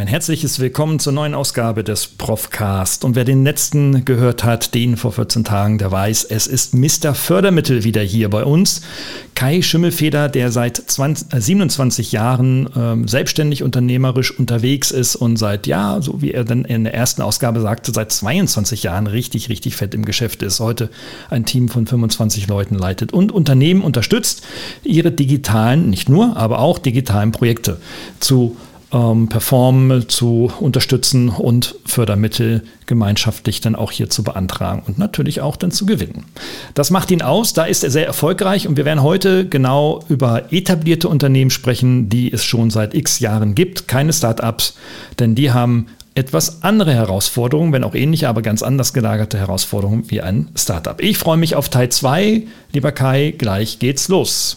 Ein herzliches Willkommen zur neuen Ausgabe des Profcast. Und wer den letzten gehört hat, den vor 14 Tagen, der weiß, es ist Mr. Fördermittel wieder hier bei uns. Kai Schimmelfeder, der seit 20, äh, 27 Jahren ähm, selbstständig unternehmerisch unterwegs ist und seit, ja, so wie er dann in der ersten Ausgabe sagte, seit 22 Jahren richtig, richtig fett im Geschäft ist. Heute ein Team von 25 Leuten leitet und Unternehmen unterstützt, ihre digitalen, nicht nur, aber auch digitalen Projekte zu ähm, performen, zu unterstützen und Fördermittel gemeinschaftlich dann auch hier zu beantragen und natürlich auch dann zu gewinnen. Das macht ihn aus, da ist er sehr erfolgreich und wir werden heute genau über etablierte Unternehmen sprechen, die es schon seit x Jahren gibt, keine Startups, denn die haben etwas andere Herausforderungen, wenn auch ähnliche, aber ganz anders gelagerte Herausforderungen wie ein Startup. Ich freue mich auf Teil 2. Lieber Kai, gleich geht's los.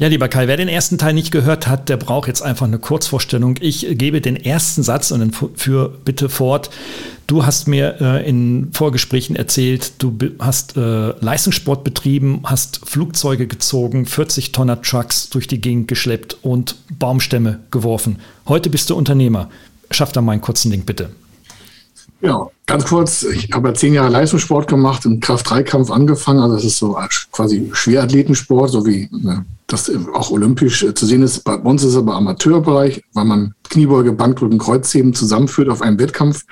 Ja, lieber Kai, wer den ersten Teil nicht gehört hat, der braucht jetzt einfach eine Kurzvorstellung. Ich gebe den ersten Satz und dann für bitte fort. Du hast mir äh, in Vorgesprächen erzählt, du hast äh, Leistungssport betrieben, hast Flugzeuge gezogen, 40 Tonner Trucks durch die Gegend geschleppt und Baumstämme geworfen. Heute bist du Unternehmer. Schaff da mal einen kurzen Link bitte. Ja, ganz kurz, ich habe ja zehn Jahre Leistungssport gemacht, im Kraft-3-Kampf angefangen. Also das ist so quasi Schwerathletensport, so wie ne, das auch olympisch äh, zu sehen ist. Bei uns ist es aber Amateurbereich, weil man Kniebeuge, Bankdrücken, Kreuzheben zusammenführt auf einem Wettkampf.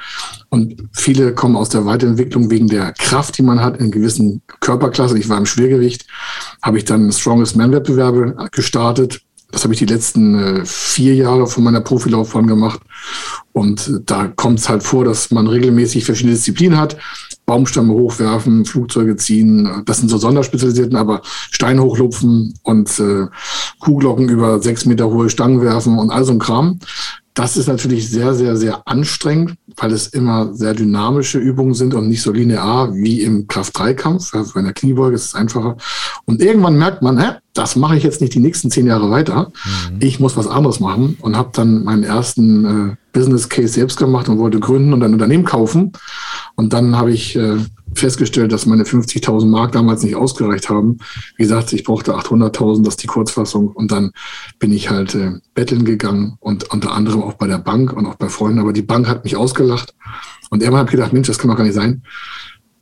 Und viele kommen aus der Weiterentwicklung wegen der Kraft, die man hat in gewissen Körperklassen. Ich war im Schwergewicht, habe ich dann Strongest Man-Wettbewerbe gestartet. Das habe ich die letzten äh, vier Jahre von meiner Profilaufbahn gemacht. Und äh, da kommt es halt vor, dass man regelmäßig verschiedene Disziplinen hat. Baumstämme hochwerfen, Flugzeuge ziehen, das sind so Sonderspezialisierten, aber Stein hochlupfen und äh, Kuhglocken über sechs Meter hohe Stangen werfen und all so ein Kram. Das ist natürlich sehr, sehr, sehr anstrengend, weil es immer sehr dynamische Übungen sind und nicht so linear wie im Kraft-3-Kampf. Also bei einer Kniebeuge ist es einfacher. Und irgendwann merkt man, hä, das mache ich jetzt nicht die nächsten zehn Jahre weiter. Mhm. Ich muss was anderes machen und habe dann meinen ersten äh, Business Case selbst gemacht und wollte gründen und ein Unternehmen kaufen. Und dann habe ich äh, festgestellt, dass meine 50.000 Mark damals nicht ausgereicht haben. Wie gesagt, ich brauchte 800.000, das ist die Kurzfassung. Und dann bin ich halt äh, betteln gegangen und unter anderem auch bei der Bank und auch bei Freunden. Aber die Bank hat mich ausgelacht. Und irgendwann habe ich gedacht, Mensch, das kann doch gar nicht sein.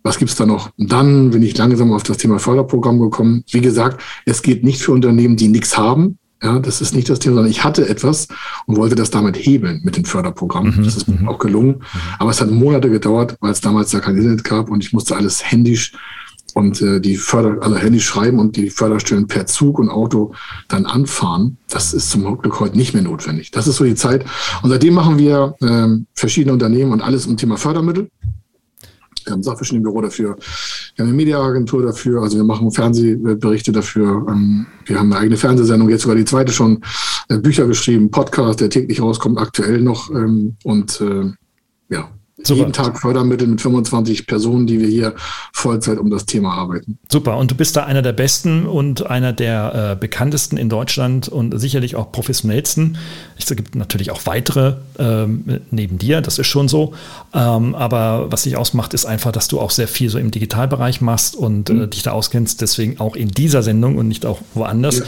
Was gibt's da noch? Und dann bin ich langsam auf das Thema Förderprogramm gekommen. Wie gesagt, es geht nicht für Unternehmen, die nichts haben, ja, das ist nicht das Thema, sondern ich hatte etwas und wollte das damit hebeln mit dem Förderprogramm. Mhm, das ist mir mhm. auch gelungen. Mhm. Aber es hat Monate gedauert, weil es damals da kein Internet gab und ich musste alles händisch und äh, die Förder, also händisch schreiben und die Förderstellen per Zug und Auto dann anfahren. Das ist zum Glück heute nicht mehr notwendig. Das ist so die Zeit. Und seitdem machen wir äh, verschiedene Unternehmen und alles um Thema Fördermittel. Wir haben ein Sachverständigenbüro dafür. Wir haben eine Mediaagentur dafür. Also wir machen Fernsehberichte dafür. Ähm, wir haben eine eigene Fernsehsendung, jetzt sogar die zweite schon. Äh, Bücher geschrieben, Podcast, der täglich rauskommt, aktuell noch. Ähm, und äh, ja, Super. jeden Tag Fördermittel mit 25 Personen, die wir hier Vollzeit um das Thema arbeiten. Super. Und du bist da einer der besten und einer der äh, bekanntesten in Deutschland und sicherlich auch professionellsten. Es gibt natürlich auch weitere ähm, neben dir, das ist schon so. Ähm, aber was dich ausmacht, ist einfach, dass du auch sehr viel so im Digitalbereich machst und äh, mhm. dich da auskennst. Deswegen auch in dieser Sendung und nicht auch woanders.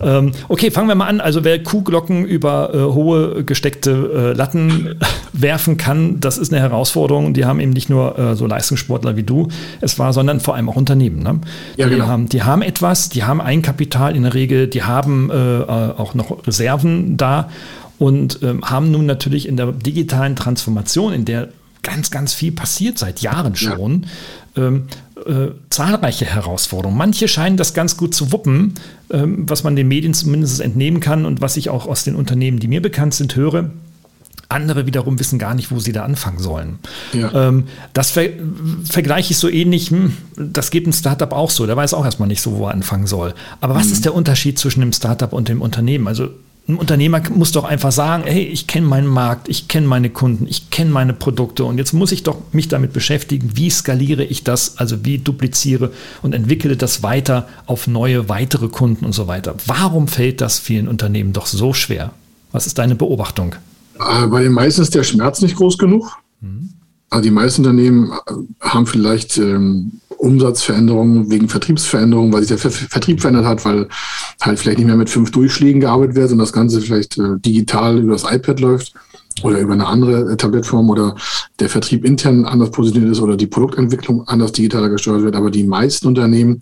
Ja. Ähm, okay, fangen wir mal an. Also wer Kuhglocken über äh, hohe gesteckte äh, Latten werfen kann, das ist eine Herausforderung. Die haben eben nicht nur äh, so Leistungssportler wie du es war, sondern vor allem auch Unternehmen. Ne? Ja, die, genau. haben, die haben etwas, die haben Eigenkapital in der Regel, die haben äh, äh auch noch Reserven da und äh, haben nun natürlich in der digitalen Transformation, in der ganz, ganz viel passiert seit Jahren schon, ja. ähm, äh, zahlreiche Herausforderungen. Manche scheinen das ganz gut zu wuppen, ähm, was man den Medien zumindest entnehmen kann und was ich auch aus den Unternehmen, die mir bekannt sind, höre. Andere wiederum wissen gar nicht, wo sie da anfangen sollen. Ja. Ähm, das ver vergleiche ich so ähnlich, hm, das geht ein Startup auch so, der weiß auch erstmal nicht so, wo er anfangen soll. Aber was mhm. ist der Unterschied zwischen dem Startup und dem Unternehmen? Also ein Unternehmer muss doch einfach sagen, hey, ich kenne meinen Markt, ich kenne meine Kunden, ich kenne meine Produkte und jetzt muss ich doch mich damit beschäftigen, wie skaliere ich das, also wie dupliziere und entwickle das weiter auf neue, weitere Kunden und so weiter. Warum fällt das vielen Unternehmen doch so schwer? Was ist deine Beobachtung? Äh, bei den meisten ist der Schmerz nicht groß genug. Mhm. Also die meisten Unternehmen äh, haben vielleicht ähm, Umsatzveränderungen wegen Vertriebsveränderungen, weil sich der Ver Vertrieb verändert hat, weil halt vielleicht nicht mehr mit fünf Durchschlägen gearbeitet wird, sondern das Ganze vielleicht äh, digital über das iPad läuft oder über eine andere äh, Tablettform oder der Vertrieb intern anders positioniert ist oder die Produktentwicklung anders digitaler gesteuert wird. Aber die meisten Unternehmen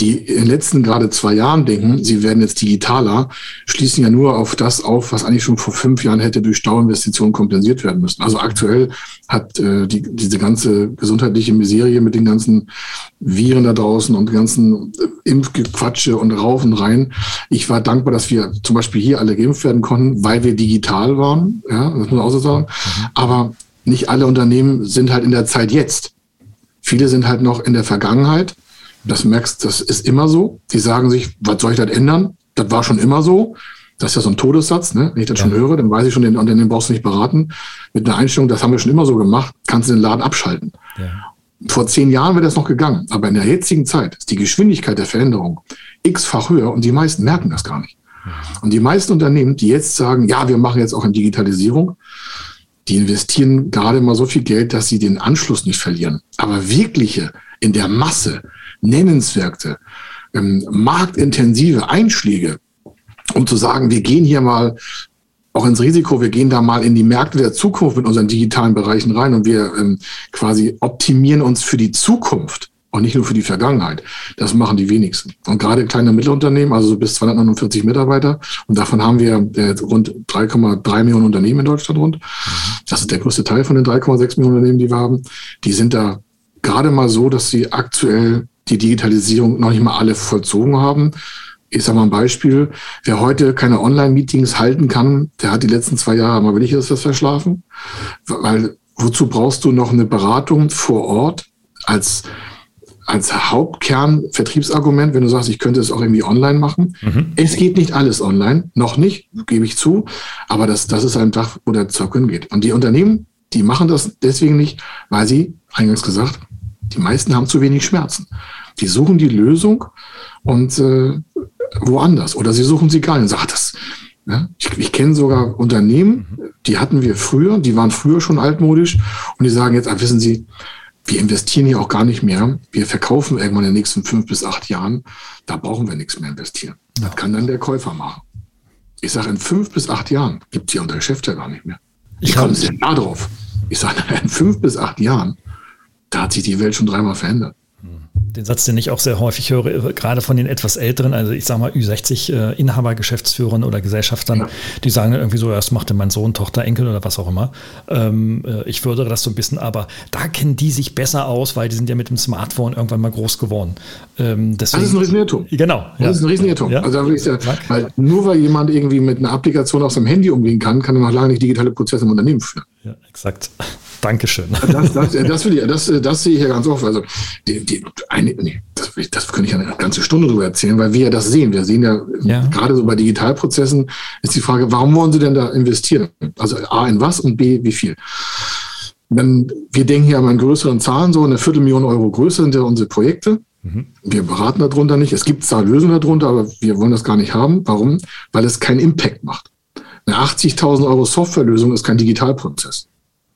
die in den letzten gerade zwei Jahren denken, sie werden jetzt digitaler, schließen ja nur auf das auf, was eigentlich schon vor fünf Jahren hätte durch Stauinvestitionen kompensiert werden müssen. Also aktuell hat äh, die, diese ganze gesundheitliche Miserie mit den ganzen Viren da draußen und ganzen äh, Impfgequatsche und Raufen rein. Ich war dankbar, dass wir zum Beispiel hier alle geimpft werden konnten, weil wir digital waren. Ja, das muss man auch so sagen. Mhm. Aber nicht alle Unternehmen sind halt in der Zeit jetzt. Viele sind halt noch in der Vergangenheit das merkst, das ist immer so. Die sagen sich, was soll ich das ändern? Das war schon immer so. Das ist ja so ein Todessatz, ne? Wenn ich das ja. schon höre, dann weiß ich schon, den Unternehmen brauchst du nicht beraten. Mit einer Einstellung, das haben wir schon immer so gemacht, kannst du den Laden abschalten. Ja. Vor zehn Jahren wäre das noch gegangen. Aber in der jetzigen Zeit ist die Geschwindigkeit der Veränderung x-fach höher und die meisten merken das gar nicht. Und die meisten Unternehmen, die jetzt sagen, ja, wir machen jetzt auch in Digitalisierung, die investieren gerade mal so viel Geld, dass sie den Anschluss nicht verlieren. Aber wirkliche, in der Masse, nennenswerte, ähm, marktintensive Einschläge, um zu sagen, wir gehen hier mal auch ins Risiko, wir gehen da mal in die Märkte der Zukunft mit unseren digitalen Bereichen rein und wir ähm, quasi optimieren uns für die Zukunft und nicht nur für die Vergangenheit. Das machen die wenigsten. Und gerade kleine Mittelunternehmen, also so bis 249 Mitarbeiter, und davon haben wir äh, rund 3,3 Millionen Unternehmen in Deutschland rund. Das ist der größte Teil von den 3,6 Millionen Unternehmen, die wir haben. Die sind da gerade mal so, dass sie aktuell die Digitalisierung noch nicht mal alle vollzogen haben. Ich sage mal ein Beispiel. Wer heute keine Online-Meetings halten kann, der hat die letzten zwei Jahre mal wirklich das verschlafen. Weil wozu brauchst du noch eine Beratung vor Ort als als Hauptkern Vertriebsargument, wenn du sagst, ich könnte es auch irgendwie online machen. Mhm. Es geht nicht alles online, noch nicht, gebe ich zu, aber das, das ist ein Tag, wo der Zock hingeht. Und die Unternehmen, die machen das deswegen nicht, weil sie, eingangs gesagt, die meisten haben zu wenig Schmerzen. Die suchen die Lösung und äh, woanders. Oder sie suchen sie gar nicht. Sagt das. Ja? Ich, ich kenne sogar Unternehmen, die hatten wir früher, die waren früher schon altmodisch und die sagen jetzt, ah, wissen Sie, wir investieren hier auch gar nicht mehr. Wir verkaufen irgendwann in den nächsten fünf bis acht Jahren. Da brauchen wir nichts mehr investieren. Ja. Das kann dann der Käufer machen. Ich sage, in fünf bis acht Jahren gibt es hier unser Geschäft ja gar nicht mehr. Ich komme sehr nah drauf. Ich sage, in fünf bis acht Jahren, da hat sich die Welt schon dreimal verändert den Satz, den ich auch sehr häufig höre, gerade von den etwas älteren, also ich sage mal Ü60 äh, Inhaber, Geschäftsführern oder Gesellschaftern, ja. die sagen irgendwie so, das machte mein Sohn, Tochter, Enkel oder was auch immer. Ähm, äh, ich fördere das so ein bisschen, aber da kennen die sich besser aus, weil die sind ja mit dem Smartphone irgendwann mal groß geworden. Ähm, deswegen, das ist ein Riesenirrtum. Genau. Das ja. ist ein Riesenirrtum. Ja. Also sagen, weil nur weil jemand irgendwie mit einer Applikation aus dem Handy umgehen kann, kann er noch lange nicht digitale Prozesse im Unternehmen führen. Ja, exakt. Dankeschön. Das, das, das, will ich, das, das sehe ich ja ganz oft. Also, die, die, eine, nee, das, das könnte ich eine ganze Stunde drüber erzählen, weil wir ja das sehen. Wir sehen ja, ja, gerade so bei Digitalprozessen ist die Frage, warum wollen Sie denn da investieren? Also A in was und B wie viel? Dann, wir denken ja mal in größeren Zahlen, so eine Viertelmillion Euro Größe sind ja unsere Projekte. Mhm. Wir beraten darunter nicht. Es gibt zwar Lösungen darunter, aber wir wollen das gar nicht haben. Warum? Weil es keinen Impact macht. Eine 80.000 Euro Softwarelösung ist kein Digitalprozess.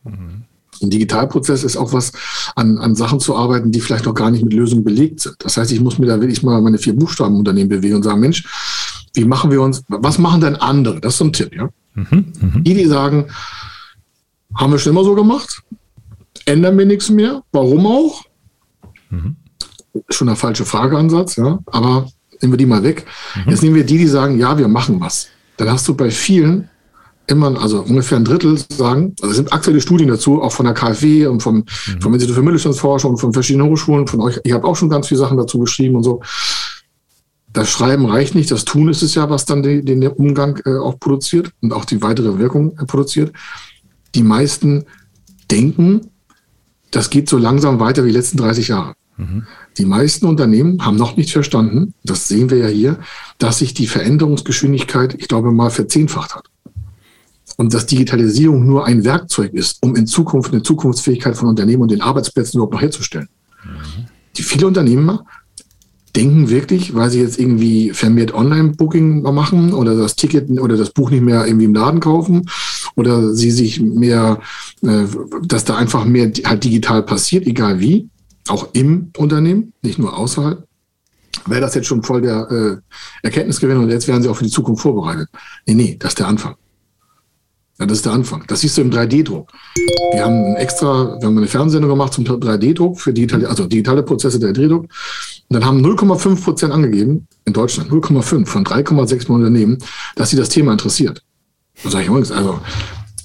Mhm. Ein Digitalprozess ist auch was, an, an Sachen zu arbeiten, die vielleicht noch gar nicht mit Lösungen belegt sind. Das heißt, ich muss mir da wirklich mal meine vier Buchstaben Unternehmen bewegen und sagen, Mensch, wie machen wir uns, was machen denn andere? Das ist so ein Tipp, ja. Mhm, mh. Die, die sagen, haben wir schon immer so gemacht, ändern wir nichts mehr, warum auch? Mhm. Schon der falsche Frageansatz, ja, aber nehmen wir die mal weg. Mhm. Jetzt nehmen wir die, die sagen, ja, wir machen was. Dann hast du bei vielen immer, also ungefähr ein Drittel sagen, also es sind aktuelle Studien dazu, auch von der KfW und vom, mhm. vom Institut für Mittelstandsforschung und von verschiedenen Hochschulen, von euch. Ich habe auch schon ganz viele Sachen dazu geschrieben und so. Das Schreiben reicht nicht, das Tun ist es ja, was dann den, den Umgang äh, auch produziert und auch die weitere Wirkung äh, produziert. Die meisten denken, das geht so langsam weiter wie die letzten 30 Jahre. Die meisten Unternehmen haben noch nicht verstanden, das sehen wir ja hier, dass sich die Veränderungsgeschwindigkeit, ich glaube mal, verzehnfacht hat. Und dass Digitalisierung nur ein Werkzeug ist, um in Zukunft eine Zukunftsfähigkeit von Unternehmen und den Arbeitsplätzen überhaupt noch herzustellen. Mhm. Die viele Unternehmer denken wirklich, weil sie jetzt irgendwie vermehrt Online-Booking machen oder das Ticket oder das Buch nicht mehr irgendwie im Laden kaufen oder sie sich mehr, äh, dass da einfach mehr halt digital passiert, egal wie, auch im Unternehmen, nicht nur außerhalb, wäre das jetzt schon voll der äh, Erkenntnisgewinn und jetzt werden sie auch für die Zukunft vorbereitet. Nee, nee, das ist der Anfang. Ja, das ist der Anfang. Das siehst du im 3D-Druck. Wir haben extra, wir haben eine Fernsehsendung gemacht zum 3D-Druck für digitale, also digitale Prozesse der 3D-Druck. Und dann haben 0,5 Prozent angegeben, in Deutschland, 0,5 von 3,6 Unternehmen, dass sie das Thema interessiert. Da sage ich übrigens, also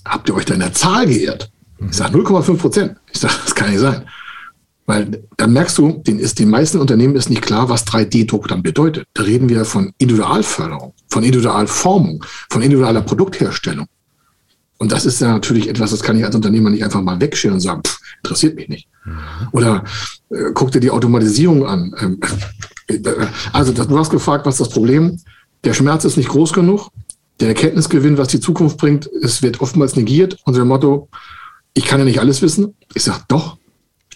habt ihr euch da in der Zahl geirrt? Ich sage 0,5 Prozent. Ich sage, das kann nicht sein. Weil dann merkst du, den, ist, den meisten Unternehmen ist nicht klar, was 3D-Druck dann bedeutet. Da reden wir von Individualförderung, von Individualformung, von individueller Produktherstellung. Und das ist ja natürlich etwas, das kann ich als Unternehmer nicht einfach mal wegschieren und sagen, pff, interessiert mich nicht. Mhm. Oder äh, guck dir die Automatisierung an. Ähm, äh, also du hast gefragt, was ist das Problem? Der Schmerz ist nicht groß genug. Der Erkenntnisgewinn, was die Zukunft bringt, es wird oftmals negiert unter dem Motto, ich kann ja nicht alles wissen. Ich sage, doch,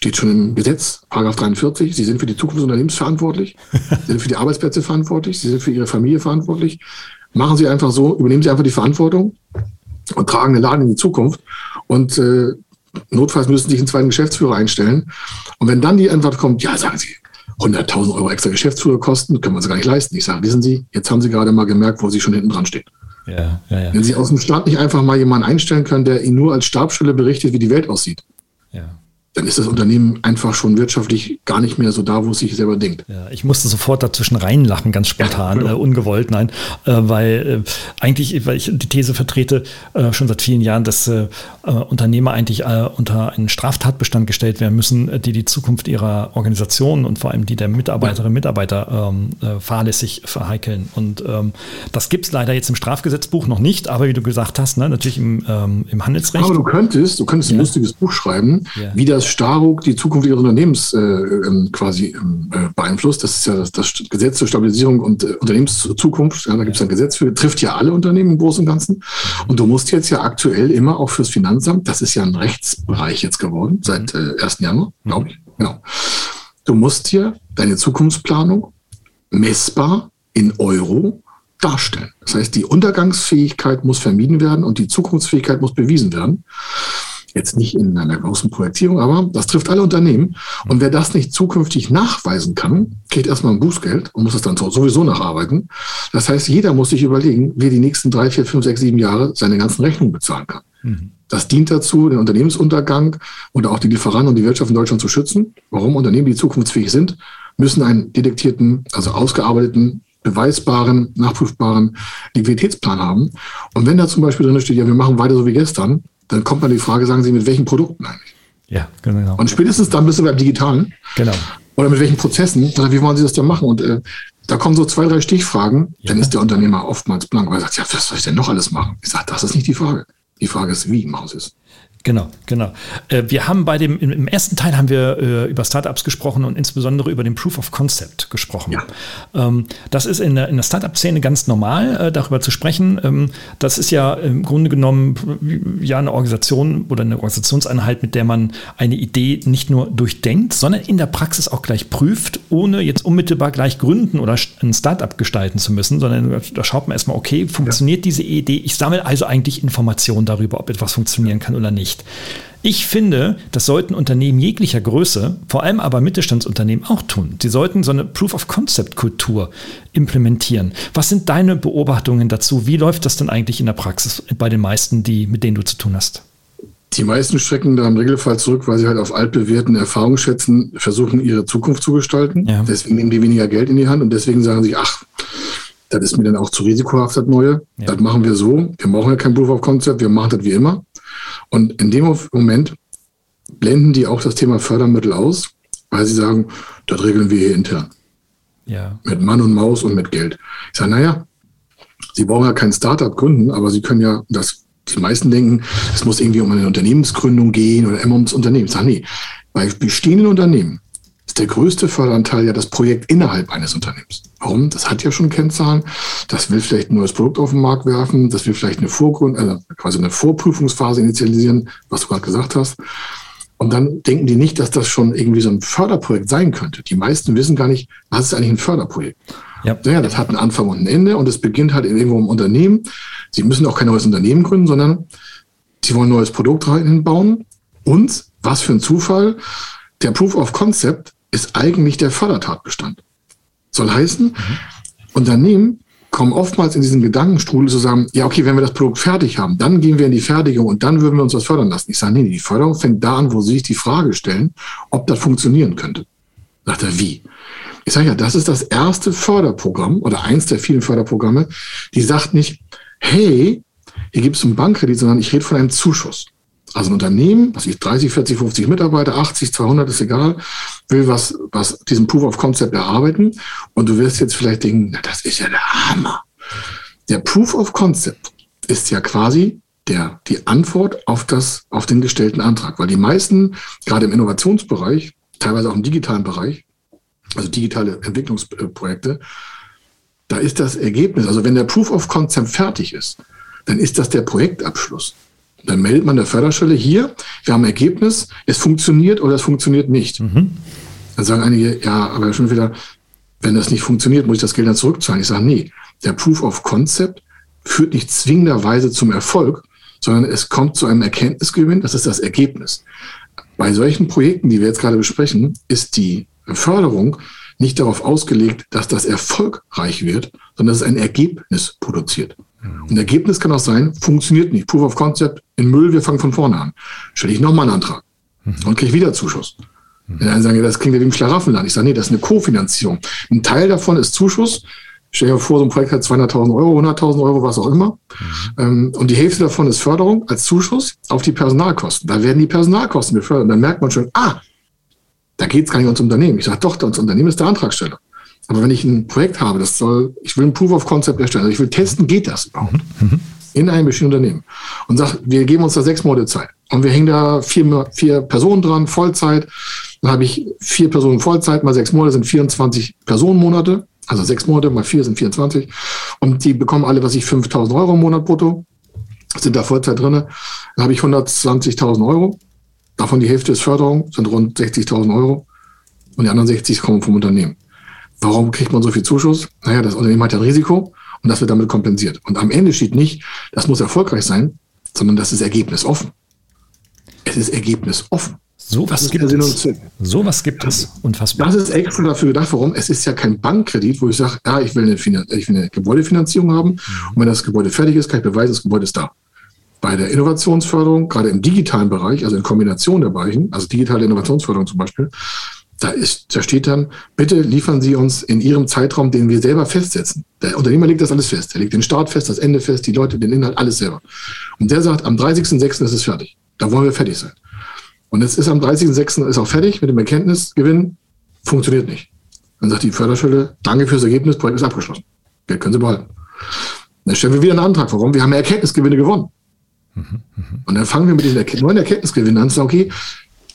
steht schon im Gesetz, Paragraph 43, Sie sind für die Zukunft des Unternehmens verantwortlich, Sie sind für die Arbeitsplätze verantwortlich, Sie sind für Ihre Familie verantwortlich. Machen Sie einfach so, übernehmen Sie einfach die Verantwortung und tragen den Laden in die Zukunft. Und äh, notfalls müssen Sie sich einen zweiten Geschäftsführer einstellen. Und wenn dann die Antwort kommt, ja, sagen Sie, 100.000 Euro extra Geschäftsführer kosten, können wir uns gar nicht leisten. Ich sage, wissen Sie, jetzt haben Sie gerade mal gemerkt, wo Sie schon hinten dran stehen. Ja, ja, ja. Wenn Sie aus dem Staat nicht einfach mal jemanden einstellen können, der Ihnen nur als Stabsstelle berichtet, wie die Welt aussieht. Ja dann ist das Unternehmen einfach schon wirtschaftlich gar nicht mehr so da, wo es sich selber denkt. Ja, ich musste sofort dazwischen reinlachen, ganz spontan, ja, genau. äh, ungewollt, nein, äh, weil äh, eigentlich, weil ich die These vertrete, äh, schon seit vielen Jahren, dass äh, äh, Unternehmer eigentlich unter einen Straftatbestand gestellt werden müssen, die die Zukunft ihrer Organisation und vor allem die der Mitarbeiterinnen und Mitarbeiter ähm, fahrlässig verheikeln. Und ähm, das gibt es leider jetzt im Strafgesetzbuch noch nicht, aber wie du gesagt hast, ne, natürlich im, ähm, im Handelsrecht. Aber du könntest, du könntest ein lustiges Buch schreiben, wie das Staruk die Zukunft ihres Unternehmens äh, ähm, quasi ähm, äh, beeinflusst. Das ist ja das, das, Gesetz zur Stabilisierung und äh, Unternehmenszukunft. Ja, da gibt es ein Gesetz für, trifft ja alle Unternehmen im Großen und Ganzen. Und du musst jetzt ja aktuell immer auch fürs Finanzamt, das ist ja ein Rechtsbereich jetzt geworden, seit äh, 1. Januar, glaube ich. Genau. Du musst hier deine Zukunftsplanung messbar in Euro darstellen. Das heißt, die Untergangsfähigkeit muss vermieden werden und die Zukunftsfähigkeit muss bewiesen werden. Jetzt nicht in einer großen Projektierung, aber das trifft alle Unternehmen. Und wer das nicht zukünftig nachweisen kann, kriegt erstmal ein Bußgeld und muss es dann sowieso nacharbeiten. Das heißt, jeder muss sich überlegen, wie er die nächsten drei, vier, fünf, sechs, sieben Jahre seine ganzen Rechnungen bezahlen kann. Mhm. Das dient dazu, den Unternehmensuntergang und auch die Lieferanten und die Wirtschaft in Deutschland zu schützen. Warum Unternehmen, die zukunftsfähig sind, müssen einen detektierten, also ausgearbeiteten beweisbaren, nachprüfbaren Liquiditätsplan haben. Und wenn da zum Beispiel drin steht, ja, wir machen weiter so wie gestern, dann kommt man die Frage, sagen Sie, mit welchen Produkten eigentlich? Ja, genau. Und spätestens dann bist du beim Digitalen. Genau. Oder mit welchen Prozessen, oder wie wollen Sie das denn machen? Und äh, da kommen so zwei, drei Stichfragen, ja. dann ist der Unternehmer oftmals blank, weil er sagt, ja, was soll ich denn noch alles machen? Ich sage, das ist nicht die Frage. Die Frage ist, wie machen Sie es? Genau, genau. Äh, wir haben bei dem, im ersten Teil haben wir äh, über Startups gesprochen und insbesondere über den Proof of Concept gesprochen. Ja. Ähm, das ist in der, in der Startup-Szene ganz normal, äh, darüber zu sprechen. Ähm, das ist ja im Grunde genommen ja eine Organisation oder eine Organisationseinheit, mit der man eine Idee nicht nur durchdenkt, sondern in der Praxis auch gleich prüft, ohne jetzt unmittelbar gleich gründen oder ein Startup gestalten zu müssen, sondern da schaut man erstmal, okay, funktioniert ja. diese Idee? Ich sammle also eigentlich Informationen darüber, ob etwas funktionieren kann oder nicht nicht. Ich finde, das sollten Unternehmen jeglicher Größe, vor allem aber Mittelstandsunternehmen auch tun. Sie sollten so eine Proof-of-Concept-Kultur implementieren. Was sind deine Beobachtungen dazu? Wie läuft das denn eigentlich in der Praxis bei den meisten, die, mit denen du zu tun hast? Die meisten strecken da im Regelfall zurück, weil sie halt auf altbewährten Erfahrungsschätzen versuchen, ihre Zukunft zu gestalten. Ja. Deswegen nehmen die weniger Geld in die Hand und deswegen sagen sie, ach, das ist mir dann auch zu risikohaft, das Neue. Ja. Das machen wir so. Wir brauchen ja kein Proof of Concept, wir machen das wie immer. Und in dem Moment blenden die auch das Thema Fördermittel aus, weil sie sagen, das regeln wir hier intern. Ja. Mit Mann und Maus und mit Geld. Ich sage, naja, Sie brauchen ja kein Startup gründen, aber Sie können ja, das, die meisten denken, es muss irgendwie um eine Unternehmensgründung gehen oder immer ums Unternehmen. Ich sage, nee, bei bestehenden Unternehmen ist der größte Förderanteil ja das Projekt innerhalb eines Unternehmens. Warum? Das hat ja schon Kennzahlen. Das will vielleicht ein neues Produkt auf den Markt werfen. Das will vielleicht eine Vorgrund, also quasi eine Vorprüfungsphase initialisieren, was du gerade gesagt hast. Und dann denken die nicht, dass das schon irgendwie so ein Förderprojekt sein könnte. Die meisten wissen gar nicht, was ist eigentlich ein Förderprojekt. Ja. ja, das hat einen Anfang und ein Ende und es beginnt halt irgendwo im Unternehmen. Sie müssen auch kein neues Unternehmen gründen, sondern sie wollen ein neues Produkt reinbauen. Und, was für ein Zufall, der Proof of Concept ist eigentlich der Fördertatbestand. Soll heißen, mhm. Unternehmen kommen oftmals in diesen Gedankenstrudel zu sagen, ja, okay, wenn wir das Produkt fertig haben, dann gehen wir in die Fertigung und dann würden wir uns das fördern lassen. Ich sage, nee, die Förderung fängt da an, wo Sie sich die Frage stellen, ob das funktionieren könnte. Sagt er, wie? Ich sage ja, das ist das erste Förderprogramm oder eins der vielen Förderprogramme, die sagt nicht, hey, hier gibt es einen Bankkredit, sondern ich rede von einem Zuschuss. Also ein Unternehmen, was ich 30, 40, 50 Mitarbeiter, 80, 200 ist egal, will was, was diesen Proof of Concept erarbeiten. Und du wirst jetzt vielleicht denken, na, das ist ja der Hammer. Der Proof of Concept ist ja quasi der, die Antwort auf das, auf den gestellten Antrag. Weil die meisten, gerade im Innovationsbereich, teilweise auch im digitalen Bereich, also digitale Entwicklungsprojekte, da ist das Ergebnis, also wenn der Proof of Concept fertig ist, dann ist das der Projektabschluss. Dann meldet man der Förderstelle hier, wir haben ein Ergebnis, es funktioniert oder es funktioniert nicht. Mhm. Dann sagen einige, ja, aber schon wieder, wenn das nicht funktioniert, muss ich das Geld dann zurückzahlen. Ich sage, nee, der Proof of Concept führt nicht zwingenderweise zum Erfolg, sondern es kommt zu einem Erkenntnisgewinn, das ist das Ergebnis. Bei solchen Projekten, die wir jetzt gerade besprechen, ist die Förderung nicht darauf ausgelegt, dass das erfolgreich wird, sondern dass es ein Ergebnis produziert. Ein Ergebnis kann auch sein, funktioniert nicht. Proof of Concept in Müll, wir fangen von vorne an. Stelle ich nochmal einen Antrag mhm. und kriege wieder Zuschuss. Mhm. Dann sagen, das klingt ja wie im Schlaraffenland. Ich sage, nee, das ist eine Kofinanzierung. Ein Teil davon ist Zuschuss. Stell dir vor, so ein Projekt hat 200.000 Euro, 100.000 Euro, was auch immer. Mhm. Und die Hälfte davon ist Förderung als Zuschuss auf die Personalkosten. Da werden die Personalkosten gefördert. Und dann merkt man schon, ah, da geht es gar nicht ums Unternehmen. Ich sage, doch, das Unternehmen ist der Antragsteller. Aber wenn ich ein Projekt habe, das soll, ich will ein Proof of Concept erstellen, also ich will testen, geht das überhaupt? Mhm. In einem bestimmten Unternehmen. Und sag, wir geben uns da sechs Monate Zeit. Und wir hängen da vier, vier Personen dran, Vollzeit. Dann habe ich vier Personen Vollzeit, mal sechs Monate sind 24 Personenmonate. Also sechs Monate mal vier sind 24. Und die bekommen alle, was ich, 5000 Euro im Monat brutto. Sind da Vollzeit drinne. Dann habe ich 120.000 Euro. Davon die Hälfte ist Förderung, sind rund 60.000 Euro. Und die anderen 60 kommen vom Unternehmen. Warum kriegt man so viel Zuschuss? Naja, das Unternehmen hat ja ein Risiko und das wird damit kompensiert. Und am Ende steht nicht, das muss erfolgreich sein, sondern das ist ergebnisoffen. Es ist ergebnisoffen. So was gibt es. So was gibt es. Unfassbar. Das ist extra dafür gedacht. Warum? Es ist ja kein Bankkredit, wo ich sage, ja, ich will, eine, ich will eine Gebäudefinanzierung haben. Und wenn das Gebäude fertig ist, kann ich beweisen, das Gebäude ist da. Bei der Innovationsförderung, gerade im digitalen Bereich, also in Kombination der beiden, also digitale Innovationsförderung zum Beispiel, da, ist, da steht dann, bitte liefern Sie uns in Ihrem Zeitraum, den wir selber festsetzen. Der Unternehmer legt das alles fest. Er legt den Start fest, das Ende fest, die Leute, den Inhalt, alles selber. Und der sagt, am 30.06. ist es fertig. Da wollen wir fertig sein. Und es ist am 30.06. ist auch fertig mit dem Erkenntnisgewinn. Funktioniert nicht. Dann sagt die Förderstelle, danke fürs Ergebnis, Projekt ist abgeschlossen. Geld können Sie behalten. Dann stellen wir wieder einen Antrag. Warum? Wir haben Erkenntnisgewinne gewonnen. Mhm, mhm. Und dann fangen wir mit den neuen Erkenntnisgewinnen an zu sagen, okay,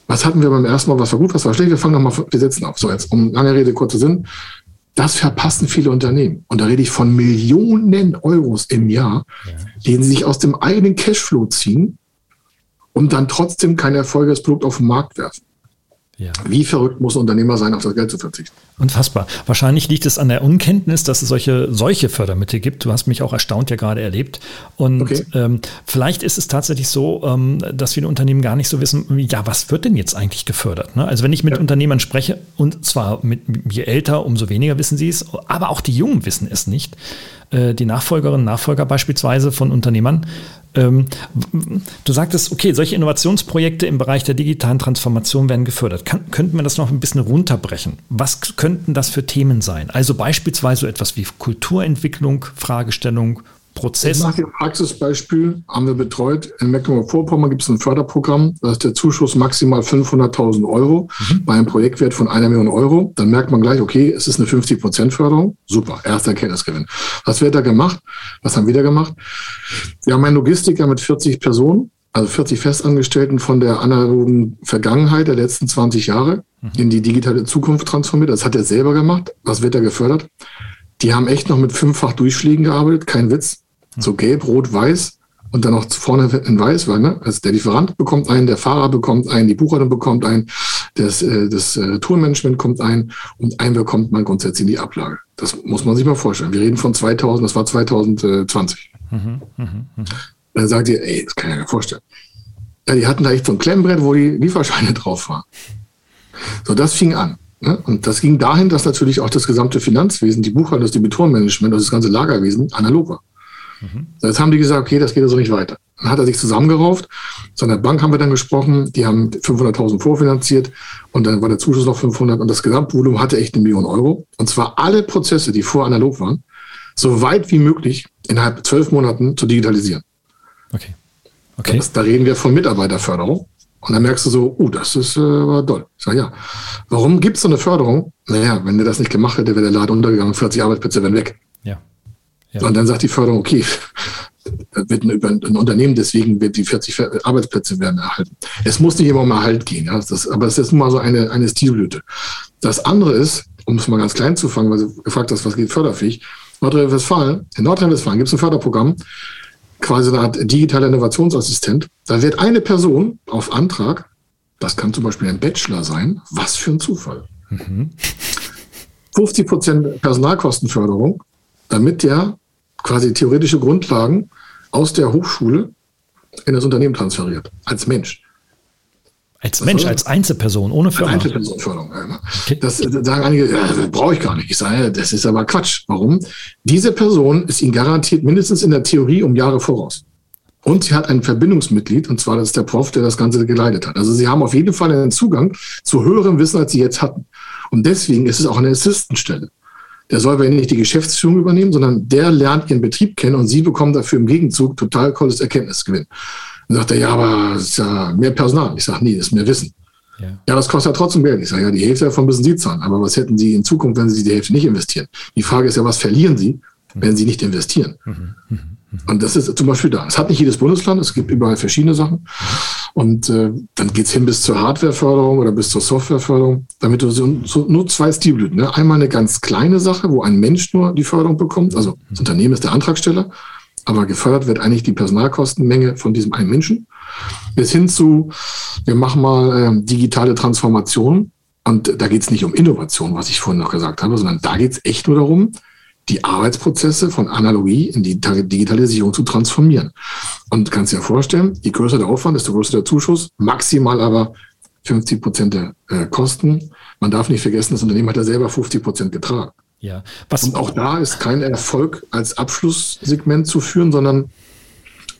was hatten wir beim ersten Mal, was war gut, was war schlecht? Wir fangen nochmal, wir setzen auf. So, jetzt, um lange Rede, kurzer Sinn. Das verpassen viele Unternehmen. Und da rede ich von Millionen Euros im Jahr, ja. den sie sich aus dem eigenen Cashflow ziehen, und dann trotzdem kein erfolgreiches Produkt auf den Markt werfen. Ja. Wie verrückt muss ein Unternehmer sein, auf das Geld zu verzichten? Unfassbar. Wahrscheinlich liegt es an der Unkenntnis, dass es solche, solche Fördermittel gibt. Du hast mich auch erstaunt ja gerade erlebt. Und okay. ähm, vielleicht ist es tatsächlich so, ähm, dass viele Unternehmen gar nicht so wissen, ja, was wird denn jetzt eigentlich gefördert? Ne? Also wenn ich mit ja. Unternehmern spreche, und zwar mit, je älter, umso weniger wissen sie es, aber auch die Jungen wissen es nicht. Äh, die Nachfolgerinnen und Nachfolger beispielsweise von Unternehmern. Ähm, du sagtest, okay, solche Innovationsprojekte im Bereich der digitalen Transformation werden gefördert. Kann, könnten wir das noch ein bisschen runterbrechen? Was könnten das für Themen sein? Also beispielsweise etwas wie Kulturentwicklung, Fragestellung, Prozess. Ich mache dir ein Praxisbeispiel, haben wir betreut. In Mecklenburg-Vorpommern gibt es ein Förderprogramm, da ist der Zuschuss maximal 500.000 Euro mhm. bei einem Projektwert von einer Million Euro. Dann merkt man gleich, okay, es ist eine 50% Förderung. Super, erster Erkenntnisgewinn. Was wird da gemacht? Was haben wir da gemacht? Wir haben einen Logistiker mit 40 Personen, also 40 Festangestellten von der analogen Vergangenheit der letzten 20 Jahre mhm. in die digitale Zukunft transformiert. Das hat er selber gemacht. Was wird da gefördert? Die haben echt noch mit fünffach Durchschlägen gearbeitet, kein Witz. So gelb, rot, weiß und dann noch vorne in weiß, weil ne? also der Lieferant bekommt einen, der Fahrer bekommt einen, die Buchhaltung bekommt einen, das, äh, das äh, Tourmanagement kommt ein und ein bekommt man grundsätzlich in die Ablage. Das muss man sich mal vorstellen. Wir reden von 2000, das war 2020. Mhm, mh, mh. Dann sagt ihr, ey, das kann ich mir vorstellen. Ja, die hatten da echt so ein Klemmbrett, wo die Lieferscheine drauf waren. So, das fing an. Ne? Und das ging dahin, dass natürlich auch das gesamte Finanzwesen, die Buchhaltung, das Debitorenmanagement, das ganze Lagerwesen analog war. Mhm. Jetzt haben die gesagt, okay, das geht also nicht weiter. Dann hat er sich zusammengerauft. So einer Bank haben wir dann gesprochen, die haben 500.000 vorfinanziert und dann war der Zuschuss noch 500 und das Gesamtvolumen hatte echt eine Million Euro. Und zwar alle Prozesse, die vor analog waren, so weit wie möglich innerhalb zwölf Monaten zu digitalisieren. Okay. okay. Das, da reden wir von Mitarbeiterförderung. Und dann merkst du so, uh, das ist äh, toll. Ich sage, ja. Warum gibt es so eine Förderung? Naja, wenn der das nicht gemacht hätte, wäre der Laden untergegangen, 40 Arbeitsplätze wären weg. Ja. Ja. Und dann sagt die Förderung, okay, wird ein, ein, Unternehmen, deswegen wird die 40 Arbeitsplätze werden erhalten. Es muss nicht immer um Erhalt gehen, ja. Das, aber es ist nun mal so eine, eine Stilblüte. Das andere ist, um es mal ganz klein zu fangen, weil du gefragt hast, was geht förderfähig. Nordrhein-Westfalen, in Nordrhein-Westfalen gibt es ein Förderprogramm, quasi eine Art digitaler Innovationsassistent. Da wird eine Person auf Antrag, das kann zum Beispiel ein Bachelor sein, was für ein Zufall. Mhm. 50 Prozent Personalkostenförderung, damit der quasi theoretische Grundlagen aus der Hochschule in das Unternehmen transferiert, als Mensch. Als Mensch, als Einzelperson, ohne Firma. Als Einzelpersonenförderung. Okay. Das äh, sagen einige, ja, brauche ich gar nicht. Ich sage, das ist aber Quatsch. Warum? Diese Person ist Ihnen garantiert mindestens in der Theorie um Jahre voraus. Und sie hat ein Verbindungsmitglied, und zwar das ist der Prof, der das Ganze geleitet hat. Also Sie haben auf jeden Fall einen Zugang zu höherem Wissen, als Sie jetzt hatten. Und deswegen ist es auch eine Assistentstelle. Der soll aber nicht die Geschäftsführung übernehmen, sondern der lernt Ihren Betrieb kennen und Sie bekommen dafür im Gegenzug total tolles Erkenntnisgewinn. Dann sagt er, ja, aber es ist ja mehr Personal. Ich sage, nee, das ist mehr Wissen. Ja. ja, das kostet ja trotzdem Geld. Ich sage, ja, die Hälfte davon müssen Sie zahlen. Aber was hätten Sie in Zukunft, wenn Sie die Hälfte nicht investieren? Die Frage ist ja, was verlieren Sie, wenn Sie nicht investieren? Mhm. Mhm. Und das ist zum Beispiel da. Es hat nicht jedes Bundesland, es gibt überall verschiedene Sachen. Und äh, dann geht's hin bis zur Hardwareförderung oder bis zur Softwareförderung, damit du so, so nur zwei Stilblüten. Ne? Einmal eine ganz kleine Sache, wo ein Mensch nur die Förderung bekommt. Also das Unternehmen ist der Antragsteller aber gefördert wird eigentlich die Personalkostenmenge von diesem einen Menschen. Bis hin zu, wir machen mal äh, digitale Transformation. Und da geht es nicht um Innovation, was ich vorhin noch gesagt habe, sondern da geht es echt nur darum, die Arbeitsprozesse von Analogie in die Digitalisierung zu transformieren. Und kannst dir vorstellen, je größer der Aufwand, desto größer der Zuschuss, maximal aber 50 Prozent der äh, Kosten. Man darf nicht vergessen, das Unternehmen hat ja selber 50 Prozent getragen. Ja. Was und auch da ist kein Erfolg als Abschlusssegment zu führen, sondern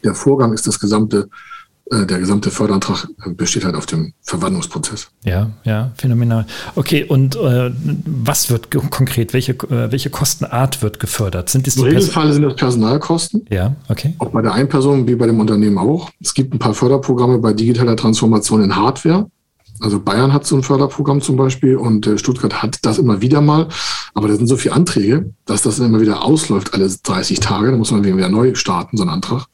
der Vorgang ist das gesamte, der gesamte Förderantrag besteht halt auf dem Verwandlungsprozess. Ja, ja, phänomenal. Okay, und äh, was wird konkret, welche, äh, welche Kostenart wird gefördert? Sind Im Regelfall sind das Personalkosten. Ja, okay. Auch bei der Einperson wie bei dem Unternehmen auch. Es gibt ein paar Förderprogramme bei digitaler Transformation in Hardware. Also Bayern hat so ein Förderprogramm zum Beispiel und äh, Stuttgart hat das immer wieder mal. Aber da sind so viele Anträge, dass das immer wieder ausläuft alle 30 Tage. Da muss man wieder neu starten, so ein Antrag.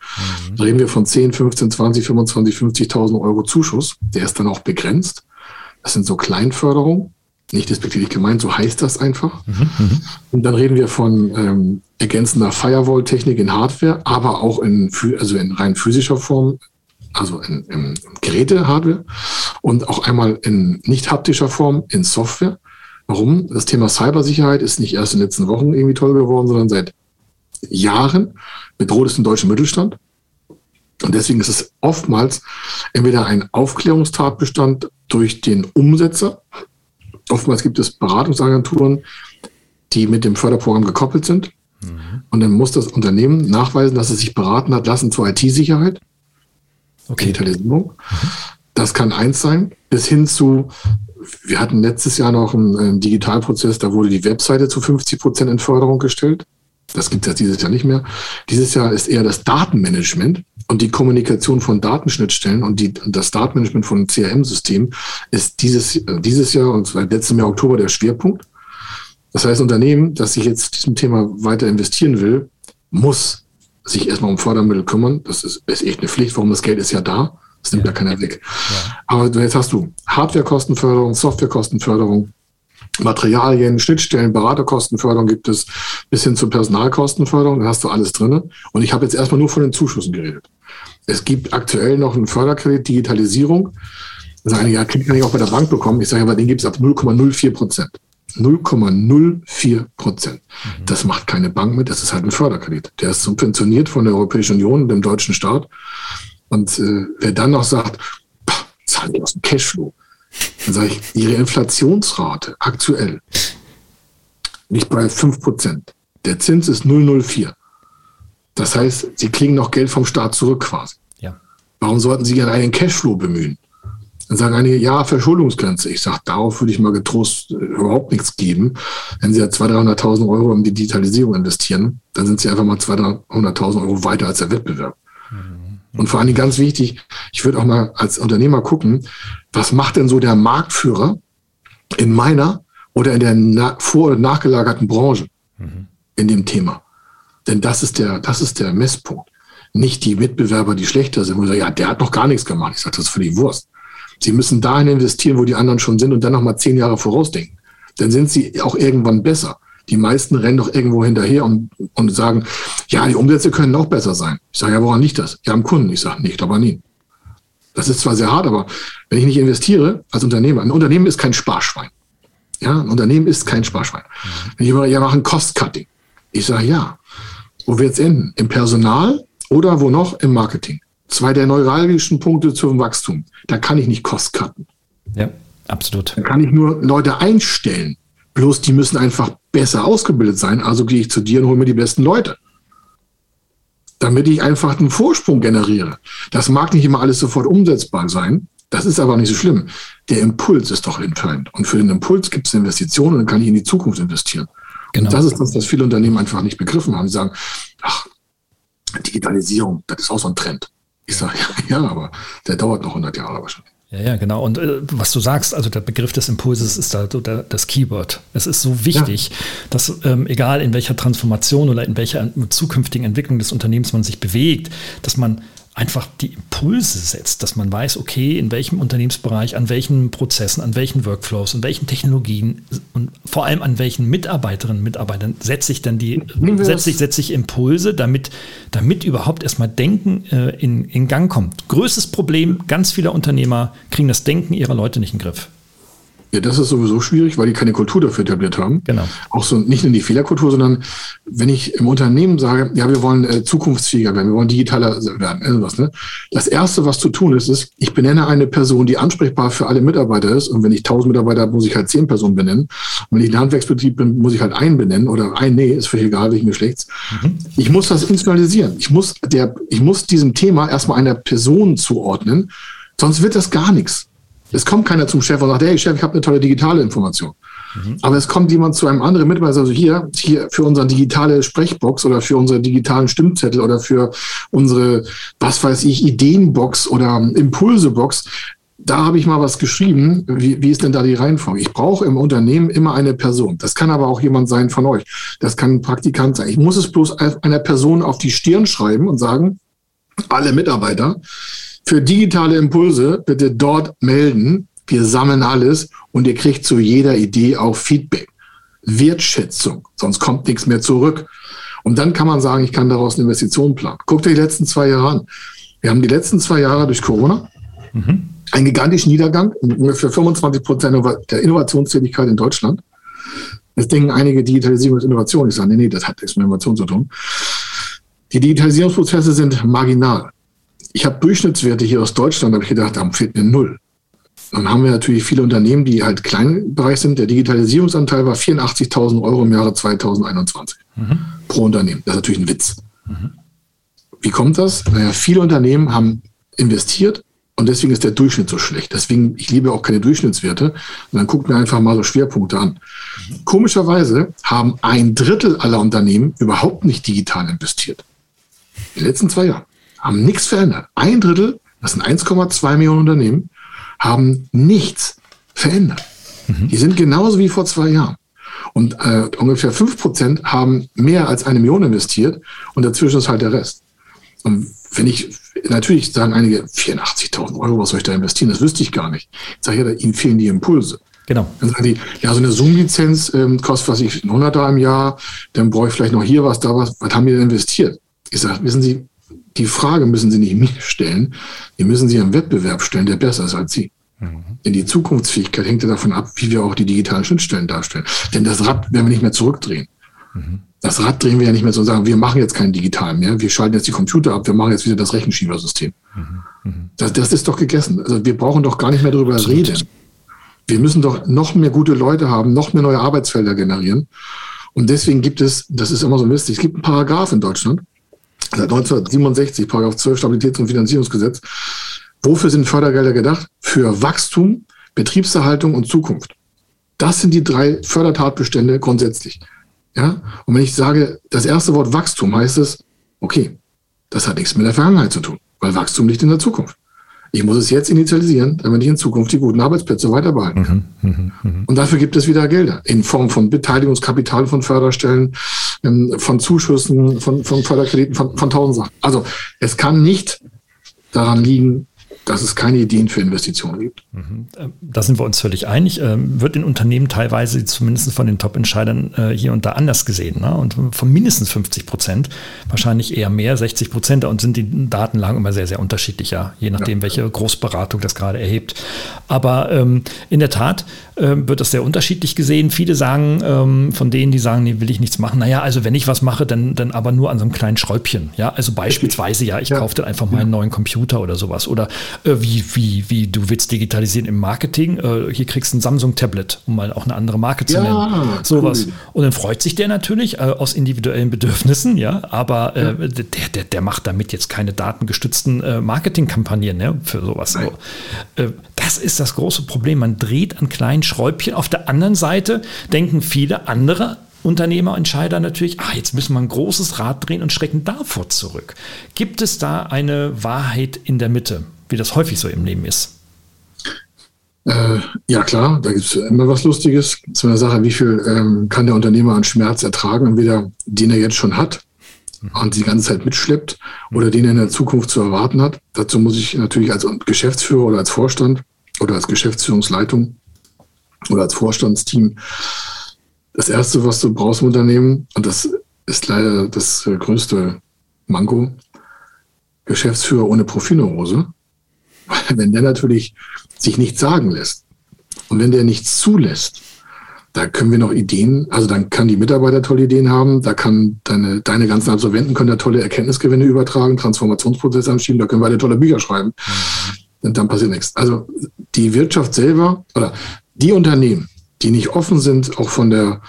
Mhm. Da reden wir von 10, 15, 20, 25, 50.000 Euro Zuschuss. Der ist dann auch begrenzt. Das sind so Kleinförderungen. Nicht despektierlich gemeint, so heißt das einfach. Mhm. mhm. Und dann reden wir von ähm, ergänzender Firewall-Technik in Hardware, aber auch in, also in rein physischer Form, also in, in Geräte-Hardware und auch einmal in nicht haptischer Form in Software. Warum? Das Thema Cybersicherheit ist nicht erst in den letzten Wochen irgendwie toll geworden, sondern seit Jahren bedroht es den deutschen Mittelstand. Und deswegen ist es oftmals entweder ein Aufklärungstatbestand durch den Umsetzer. Oftmals gibt es Beratungsagenturen, die mit dem Förderprogramm gekoppelt sind. Mhm. Und dann muss das Unternehmen nachweisen, dass es sich beraten hat lassen zur IT-Sicherheit. Okay. Digitalisierung. Das kann eins sein, bis hin zu, wir hatten letztes Jahr noch einen, einen Digitalprozess, da wurde die Webseite zu 50 Prozent in Förderung gestellt. Das gibt es dieses Jahr nicht mehr. Dieses Jahr ist eher das Datenmanagement und die Kommunikation von Datenschnittstellen und, die, das Datenmanagement von CRM-Systemen ist dieses, dieses Jahr und seit letztem Jahr Oktober der Schwerpunkt. Das heißt, Unternehmen, das sich jetzt diesem Thema weiter investieren will, muss sich erstmal um Fördermittel kümmern. Das ist, ist echt eine Pflicht, warum das Geld ist ja da. Das nimmt ja, ja keiner weg. Ja. Aber jetzt hast du Hardwarekostenförderung, Softwarekostenförderung, Materialien, Schnittstellen, Beraterkostenförderung gibt es, bis hin zur Personalkostenförderung, da hast du alles drin. Und ich habe jetzt erstmal nur von den Zuschüssen geredet. Es gibt aktuell noch einen Förderkredit Digitalisierung. Da sagen ja, kann ich auch bei der Bank bekommen. Ich sage, aber den gibt es ab 0,04 Prozent. 0,04 Prozent. Mhm. Das macht keine Bank mit, das ist halt ein Förderkredit. Der ist subventioniert von der Europäischen Union und dem deutschen Staat. Und äh, wer dann noch sagt, zahlen die aus dem Cashflow, dann sage ich, Ihre Inflationsrate aktuell nicht bei 5 Prozent. Der Zins ist 0,04. Das heißt, Sie kriegen noch Geld vom Staat zurück quasi. Ja. Warum sollten Sie gerne einen Cashflow bemühen? Dann sagen einige, ja, Verschuldungsgrenze. Ich sage, darauf würde ich mal getrost äh, überhaupt nichts geben. Wenn Sie ja 200.000, 300.000 Euro in die Digitalisierung investieren, dann sind Sie einfach mal 200.000 Euro weiter als der Wettbewerb. Mhm. Und vor allen Dingen ganz wichtig, ich würde auch mal als Unternehmer gucken, was macht denn so der Marktführer in meiner oder in der vor- oder nachgelagerten Branche mhm. in dem Thema? Denn das ist der, das ist der Messpunkt. Nicht die Mitbewerber, die schlechter sind, wo ich sage, ja, der hat noch gar nichts gemacht. Ich sage, das ist für die Wurst. Sie müssen dahin investieren, wo die anderen schon sind und dann nochmal zehn Jahre vorausdenken. Dann sind sie auch irgendwann besser. Die meisten rennen doch irgendwo hinterher und, und sagen, ja, die Umsätze können noch besser sein. Ich sage, ja, woran liegt das? Ja, am Kunden. Ich sage, nicht, aber nie. Das ist zwar sehr hart, aber wenn ich nicht investiere als Unternehmer, ein Unternehmen ist kein Sparschwein. Ja, ein Unternehmen ist kein Sparschwein. Mhm. Wenn ich immer, ja, machen Cost-Cutting. Ich sage, ja. Wo wird es enden? Im Personal oder wo noch? Im Marketing. Zwei der neuralgischen Punkte zum Wachstum. Da kann ich nicht Cost cutten. Ja, absolut. Da kann ich nur Leute einstellen. Bloß die müssen einfach besser ausgebildet sein. Also gehe ich zu dir und hole mir die besten Leute. Damit ich einfach einen Vorsprung generiere. Das mag nicht immer alles sofort umsetzbar sein. Das ist aber nicht so schlimm. Der Impuls ist doch entscheidend. Und für den Impuls gibt es Investitionen und dann kann ich in die Zukunft investieren. Genau. Und das ist das, was viele Unternehmen einfach nicht begriffen haben. Sie sagen, ach, Digitalisierung, das ist auch so ein Trend. Ich sage, ja, ja, aber der dauert noch 100 Jahre wahrscheinlich. Ja, ja, genau. Und äh, was du sagst, also der Begriff des Impulses ist da so der, das Keyword. Es ist so wichtig, ja. dass ähm, egal in welcher Transformation oder in welcher zukünftigen Entwicklung des Unternehmens man sich bewegt, dass man einfach die Impulse setzt, dass man weiß, okay, in welchem Unternehmensbereich, an welchen Prozessen, an welchen Workflows, an welchen Technologien und vor allem an welchen Mitarbeiterinnen und Mitarbeitern setze ich dann die, setze ich, setze ich Impulse, damit, damit überhaupt erstmal Denken äh, in, in Gang kommt. Größtes Problem, ganz viele Unternehmer kriegen das Denken ihrer Leute nicht in den Griff. Ja, das ist sowieso schwierig, weil die keine Kultur dafür etabliert haben. Genau. Auch so nicht nur die Fehlerkultur, sondern wenn ich im Unternehmen sage, ja, wir wollen äh, zukunftsfähiger werden, wir wollen digitaler werden, irgendwas, ne? Das erste, was zu tun ist, ist, ich benenne eine Person, die ansprechbar für alle Mitarbeiter ist. Und wenn ich 1000 Mitarbeiter habe, muss ich halt 10 Personen benennen. Und wenn ich ein Handwerksbetrieb bin, muss ich halt einen benennen oder ein, nee, ist völlig egal, welchen Geschlechts. Mhm. Ich muss das institutionalisieren. Ich muss der, ich muss diesem Thema erstmal einer Person zuordnen. Sonst wird das gar nichts. Es kommt keiner zum Chef und sagt, hey Chef, ich habe eine tolle digitale Information. Mhm. Aber es kommt jemand zu einem anderen Mitarbeiter, also hier, hier für unsere digitale Sprechbox oder für unsere digitalen Stimmzettel oder für unsere, was weiß ich, Ideenbox oder Impulsebox. Da habe ich mal was geschrieben. Wie, wie ist denn da die Reihenfolge? Ich brauche im Unternehmen immer eine Person. Das kann aber auch jemand sein von euch. Das kann ein Praktikant sein. Ich muss es bloß einer Person auf die Stirn schreiben und sagen, alle Mitarbeiter, für digitale Impulse bitte dort melden. Wir sammeln alles und ihr kriegt zu jeder Idee auch Feedback. Wertschätzung, sonst kommt nichts mehr zurück. Und dann kann man sagen, ich kann daraus eine Investition planen. Guckt euch die letzten zwei Jahre an. Wir haben die letzten zwei Jahre durch Corona mhm. einen gigantischen Niedergang, ungefähr 25 Prozent der Innovationstätigkeit in Deutschland. Jetzt denken einige Digitalisierung ist Innovation. Ich sage, nee, nee, das hat nichts mit Innovation zu tun. Die Digitalisierungsprozesse sind marginal ich habe Durchschnittswerte hier aus Deutschland, habe ich gedacht, da fehlt mir null. Dann haben wir natürlich viele Unternehmen, die halt klein Bereich sind. Der Digitalisierungsanteil war 84.000 Euro im Jahre 2021 mhm. pro Unternehmen. Das ist natürlich ein Witz. Mhm. Wie kommt das? Naja, viele Unternehmen haben investiert und deswegen ist der Durchschnitt so schlecht. Deswegen, ich liebe auch keine Durchschnittswerte. Und dann guckt mir einfach mal so Schwerpunkte an. Mhm. Komischerweise haben ein Drittel aller Unternehmen überhaupt nicht digital investiert. In den letzten zwei Jahren haben nichts verändert. Ein Drittel, das sind 1,2 Millionen Unternehmen, haben nichts verändert. Mhm. Die sind genauso wie vor zwei Jahren. Und äh, ungefähr 5% haben mehr als eine Million investiert und dazwischen ist halt der Rest. Und wenn ich, natürlich sagen einige, 84.000 Euro, was soll ich da investieren? Das wüsste ich gar nicht. Ich sage ja, ihnen fehlen die Impulse. Genau. Dann sagen die, ja, so eine Zoom-Lizenz ähm, kostet, was ich, ein 100er im Jahr, dann brauche ich vielleicht noch hier was, da was. Was haben die denn investiert? Ich sage, wissen Sie, die Frage müssen Sie nicht mir stellen, die müssen Sie im Wettbewerb stellen, der besser ist als Sie. Mhm. Denn die Zukunftsfähigkeit hängt ja davon ab, wie wir auch die digitalen Schnittstellen darstellen. Denn das Rad werden wir nicht mehr zurückdrehen. Mhm. Das Rad drehen wir ja nicht mehr so und sagen, wir machen jetzt keinen digitalen mehr, wir schalten jetzt die Computer ab, wir machen jetzt wieder das Rechenschiebersystem. Mhm. mhm. Das, das, ist doch gegessen. Also wir brauchen doch gar nicht mehr darüber Absolut. reden. Wir müssen doch noch mehr gute Leute haben, noch mehr neue Arbeitsfelder generieren. Und deswegen gibt es, das ist immer so lustig, es gibt einen Paragraph in Deutschland, seit 1967, Paragraph 12 Stabilitäts- und Finanzierungsgesetz. Wofür sind Fördergelder gedacht? Für Wachstum, Betriebserhaltung und Zukunft. Das sind die drei Fördertatbestände grundsätzlich. Ja? Und wenn ich sage, das erste Wort Wachstum heißt es, okay, das hat nichts mit der Vergangenheit zu tun, weil Wachstum liegt in der Zukunft. Ich muss es jetzt initialisieren, damit ich in Zukunft die guten Arbeitsplätze weiter behalten kann. Mhm, mh, mh. Und dafür gibt es wieder Gelder in Form von Beteiligungskapital von Förderstellen, ähm, von Zuschüssen, von, von Förderkrediten, von, von tausend Sachen. Also es kann nicht daran liegen, dass es keine Ideen für Investitionen gibt. Mhm. Ähm, da sind wir uns völlig einig. Ähm, wird in Unternehmen teilweise zumindest von den Top-Entscheidern äh, hier und da anders gesehen. Ne? Und von mindestens 50 Prozent, wahrscheinlich eher mehr, 60 Prozent. Und sind die Datenlagen immer sehr, sehr unterschiedlich, ja, je nachdem, ja. welche Großberatung das gerade erhebt. Aber ähm, in der Tat wird das sehr unterschiedlich gesehen. Viele sagen, ähm, von denen, die sagen, nee, will ich nichts machen. Naja, also wenn ich was mache, dann, dann aber nur an so einem kleinen Schräubchen. Ja, also beispielsweise, ja, ich ja. kaufe dann einfach mal einen neuen Computer oder sowas. Oder äh, wie, wie, wie du willst digitalisieren im Marketing. Äh, hier kriegst du ein Samsung-Tablet, um mal auch eine andere Marke zu ja, nennen. Sowas. Cool. Und dann freut sich der natürlich äh, aus individuellen Bedürfnissen, ja, aber äh, ja. Der, der, der macht damit jetzt keine datengestützten äh, Marketingkampagnen ne, für sowas. So. Das ist das große Problem. Man dreht an kleinen Schräubchen. Auf der anderen Seite denken viele andere Unternehmer, Entscheider natürlich, ah, jetzt müssen wir ein großes Rad drehen und schrecken davor zurück. Gibt es da eine Wahrheit in der Mitte? wie das häufig so im Leben ist. Äh, ja, klar, da gibt es immer was Lustiges. Zu einer Sache, wie viel ähm, kann der Unternehmer an Schmerz ertragen, entweder den er jetzt schon hat und die ganze Zeit mitschleppt oder den er in der Zukunft zu erwarten hat. Dazu muss ich natürlich als Geschäftsführer oder als Vorstand oder als Geschäftsführungsleitung oder als Vorstandsteam das Erste, was du brauchst im Unternehmen, und das ist leider das äh, größte Manko, Geschäftsführer ohne Profilneurose. wenn der natürlich sich nichts sagen lässt und wenn der nichts zulässt, da können wir noch Ideen, also dann kann die Mitarbeiter tolle Ideen haben, da kann deine, deine ganzen Absolventen können da tolle Erkenntnisgewinne übertragen, Transformationsprozesse anschieben, da können wir alle tolle Bücher schreiben. Mhm. Und dann passiert nichts. Also die Wirtschaft selber oder die Unternehmen, die nicht offen sind, auch von der,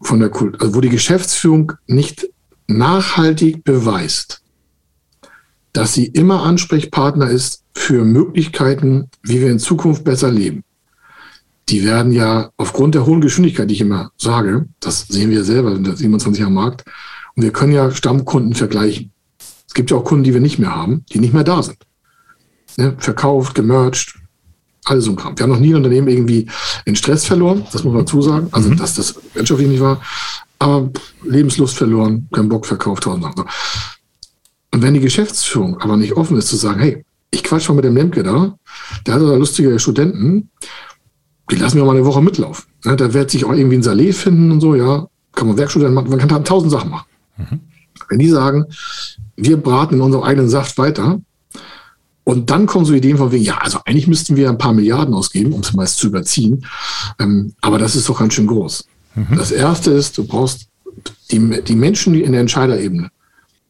von der Kult, also wo die Geschäftsführung nicht nachhaltig beweist, dass sie immer Ansprechpartner ist für Möglichkeiten, wie wir in Zukunft besser leben. Die werden ja aufgrund der hohen Geschwindigkeit, die ich immer sage, das sehen wir selber in der 27 am Markt, und wir können ja Stammkunden vergleichen. Es gibt ja auch Kunden, die wir nicht mehr haben, die nicht mehr da sind. Ja, verkauft, gemerged, alles so ein Kram. Wir haben noch nie ein Unternehmen irgendwie in Stress verloren, das muss man dazu sagen. Also, mhm. dass das wirtschaftlich nicht war. Aber Lebenslust verloren, keinen Bock verkauft, tausend Sachen. Und wenn die Geschäftsführung aber nicht offen ist zu sagen, hey, ich quatsch mal mit dem Lemke da, der hat da lustige Studenten, die lassen wir mal eine Woche mitlaufen. Ja, da wird sich auch irgendwie ein Salé finden und so, ja, kann man Werkstudent machen, man kann da tausend Sachen machen. Mhm. Wenn die sagen, wir braten in unserem eigenen Saft weiter, und dann kommen so Ideen von wegen, ja, also eigentlich müssten wir ein paar Milliarden ausgeben, um es meist zu überziehen. Ähm, aber das ist doch ganz schön groß. Mhm. Das erste ist, du brauchst die, die Menschen in der Entscheiderebene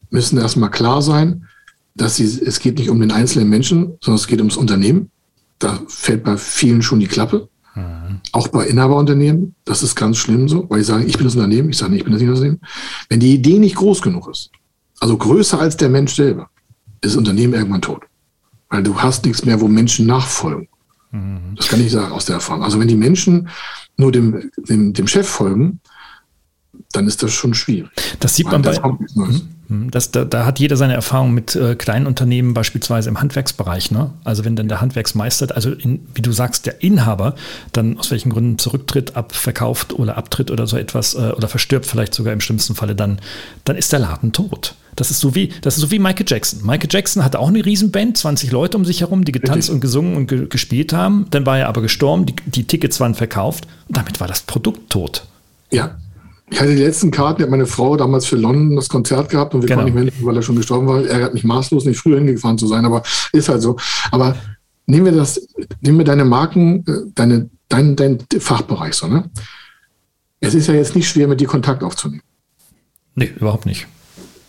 müssen erstmal klar sein, dass sie, es geht nicht um den einzelnen Menschen, sondern es geht ums Unternehmen. Da fällt bei vielen schon die Klappe. Mhm. Auch bei Inhaberunternehmen, das ist ganz schlimm so, weil die sagen, ich bin das Unternehmen, ich sage nicht, ich bin das Unternehmen. Wenn die Idee nicht groß genug ist, also größer als der Mensch selber, ist das Unternehmen irgendwann tot. Weil du hast nichts mehr, wo Menschen nachfolgen. Mhm. Das kann ich sagen aus der Erfahrung. Also wenn die Menschen nur dem, dem, dem Chef folgen, dann ist das schon schwierig. Das sieht man bei, mhm. Hm, das, da, da, hat jeder seine Erfahrung mit äh, kleinen Unternehmen, beispielsweise im Handwerksbereich. Ne? Also wenn dann der Handwerksmeister, also in, wie du sagst, der Inhaber dann aus welchen Gründen zurücktritt, abverkauft oder abtritt oder so etwas äh, oder verstirbt vielleicht sogar im schlimmsten Falle, dann, dann ist der Laden tot. Das ist so wie, das ist so wie Michael Jackson. Michael Jackson hatte auch eine Riesenband, 20 Leute um sich herum, die getanzt Richtig. und gesungen und ge gespielt haben. Dann war er aber gestorben, die, die Tickets waren verkauft und damit war das Produkt tot. Ja, ich hatte die letzten Karten, die hat meine Frau damals für London das Konzert gehabt und wir genau. konnten nicht mehr hin, weil er schon gestorben war. Ärgert mich maßlos, nicht früher hingefahren zu sein, aber ist halt so. Aber nehmen wir das, nehmen wir deine Marken, äh, deine, dein, dein Fachbereich so, ne? Es ist ja jetzt nicht schwer, mit dir Kontakt aufzunehmen. Nee, überhaupt nicht.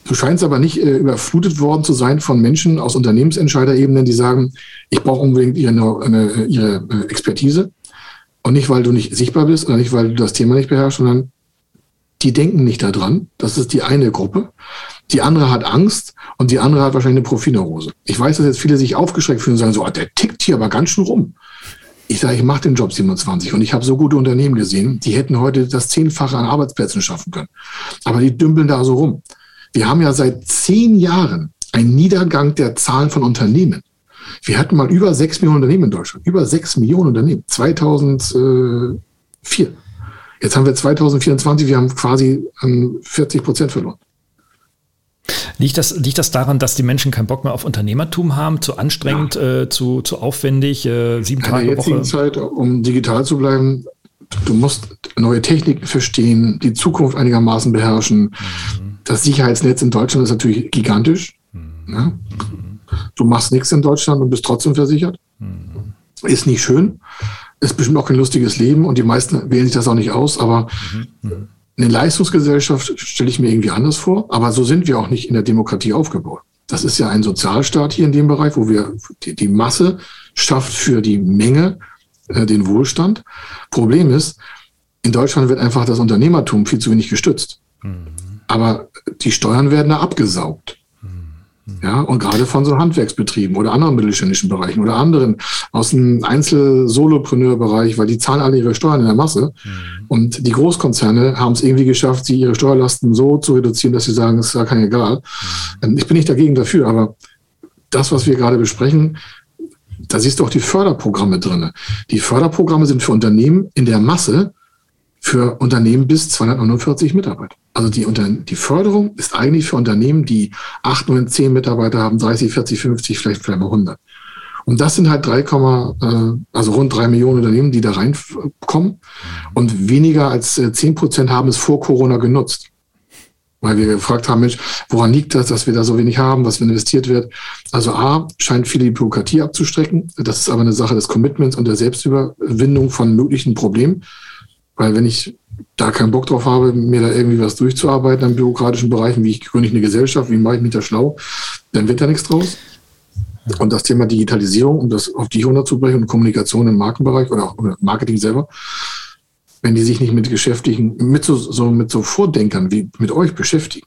Du scheinst aber nicht äh, überflutet worden zu sein von Menschen aus Unternehmensentscheiderebenen, die sagen, ich brauche unbedingt ihre, eine, ihre äh, Expertise. Und nicht, weil du nicht sichtbar bist oder nicht, weil du das Thema nicht beherrschst, sondern die denken nicht daran. Das ist die eine Gruppe. Die andere hat Angst und die andere hat wahrscheinlich eine Profilneurose. Ich weiß, dass jetzt viele sich aufgeschreckt fühlen und sagen so, ah, der tickt hier aber ganz schön rum. Ich sage, ich mache den Job 27 und ich habe so gute Unternehmen gesehen, die hätten heute das Zehnfache an Arbeitsplätzen schaffen können. Aber die dümpeln da so rum. Wir haben ja seit zehn Jahren einen Niedergang der Zahlen von Unternehmen. Wir hatten mal über sechs Millionen Unternehmen in Deutschland. Über sechs Millionen Unternehmen. 2004. Jetzt haben wir 2024, wir haben quasi 40 ähm, Prozent verloren. Liegt das, liegt das daran, dass die Menschen keinen Bock mehr auf Unternehmertum haben, zu anstrengend, ja. äh, zu, zu aufwärtig, äh, sieben Tage In der jetzigen Woche? Zeit, um digital zu bleiben, du musst neue Techniken verstehen, die Zukunft einigermaßen beherrschen. Mhm. Das Sicherheitsnetz in Deutschland ist natürlich gigantisch. Mhm. Ja? Du machst nichts in Deutschland und bist trotzdem versichert. Mhm. Ist nicht schön ist bestimmt auch kein lustiges Leben und die meisten wählen sich das auch nicht aus, aber mhm. eine Leistungsgesellschaft stelle ich mir irgendwie anders vor, aber so sind wir auch nicht in der Demokratie aufgebaut. Das ist ja ein Sozialstaat hier in dem Bereich, wo wir die, die Masse schafft für die Menge äh, den Wohlstand. Problem ist, in Deutschland wird einfach das Unternehmertum viel zu wenig gestützt. Aber die Steuern werden da abgesaugt. Ja, und gerade von so Handwerksbetrieben oder anderen mittelständischen Bereichen oder anderen aus dem Einzel-Solopreneur-Bereich, weil die zahlen alle ihre Steuern in der Masse. Mhm. Und die Großkonzerne haben es irgendwie geschafft, sie ihre Steuerlasten so zu reduzieren, dass sie sagen, es ist ja kein egal. Mhm. Ich bin nicht dagegen dafür, aber das, was wir gerade besprechen, da siehst du auch die Förderprogramme drin. Die Förderprogramme sind für Unternehmen in der Masse für Unternehmen bis 249 Mitarbeiter. Also die, die Förderung ist eigentlich für Unternehmen, die 8, 9, 10 Mitarbeiter haben, 30, 40, 50, vielleicht vielleicht mal 100. Und das sind halt 3, äh, also rund 3 Millionen Unternehmen, die da reinkommen. Und weniger als 10 äh, Prozent haben es vor Corona genutzt. Weil wir gefragt haben, Mensch, woran liegt das, dass wir da so wenig haben, was investiert wird? Also A, scheint viele die Bürokratie abzustrecken. Das ist aber eine Sache des Commitments und der Selbstüberwindung von möglichen Problemen. Weil wenn ich da keinen Bock drauf habe, mir da irgendwie was durchzuarbeiten an bürokratischen Bereichen, wie ich gründe ich eine Gesellschaft, wie mache ich mich da schlau, dann wird da nichts draus. Und das Thema Digitalisierung, um das auf die runterzubrechen und Kommunikation im Markenbereich oder auch Marketing selber, wenn die sich nicht mit geschäftlichen, mit so, so, mit so Vordenkern wie mit euch beschäftigen,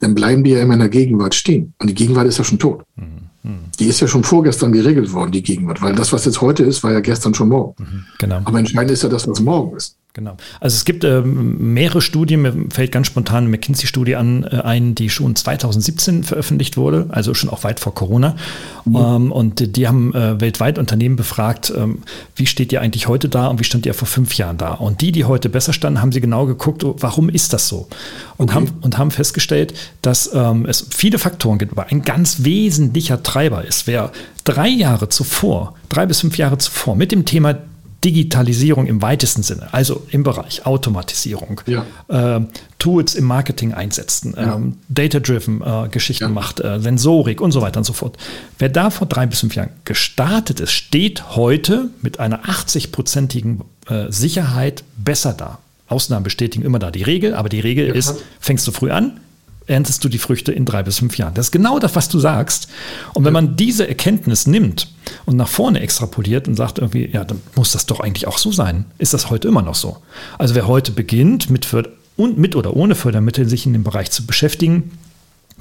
dann bleiben die ja immer in der Gegenwart stehen. Und die Gegenwart ist ja schon tot. Mhm. Die ist ja schon vorgestern geregelt worden, die Gegenwart, weil das, was jetzt heute ist, war ja gestern schon morgen. Mhm, genau. Aber entscheidend ist ja das, was morgen ist. Genau. Also es gibt ähm, mehrere Studien, mir fällt ganz spontan eine McKinsey-Studie an, äh, ein, die schon 2017 veröffentlicht wurde, also schon auch weit vor Corona. Mhm. Ähm, und die haben äh, weltweit Unternehmen befragt, ähm, wie steht ihr eigentlich heute da und wie stand ihr vor fünf Jahren da? Und die, die heute besser standen, haben sie genau geguckt, oh, warum ist das so? Und, okay. haben, und haben festgestellt, dass ähm, es viele Faktoren gibt, aber ein ganz wesentlicher Treiber ist, wer drei Jahre zuvor, drei bis fünf Jahre zuvor mit dem Thema Digitalisierung im weitesten Sinne, also im Bereich Automatisierung, ja. äh, Tools im Marketing einsetzen, ja. ähm, Data-driven äh, Geschichten ja. macht, äh, Sensorik und so weiter und so fort. Wer da vor drei bis fünf Jahren gestartet ist, steht heute mit einer 80-prozentigen äh, Sicherheit besser da. Ausnahmen bestätigen immer da die Regel, aber die Regel ist, fängst du früh an, erntest du die Früchte in drei bis fünf Jahren. Das ist genau das, was du sagst. Und wenn man diese Erkenntnis nimmt und nach vorne extrapoliert und sagt irgendwie, ja, dann muss das doch eigentlich auch so sein, ist das heute immer noch so. Also wer heute beginnt, mit, und mit oder ohne Fördermittel sich in dem Bereich zu beschäftigen,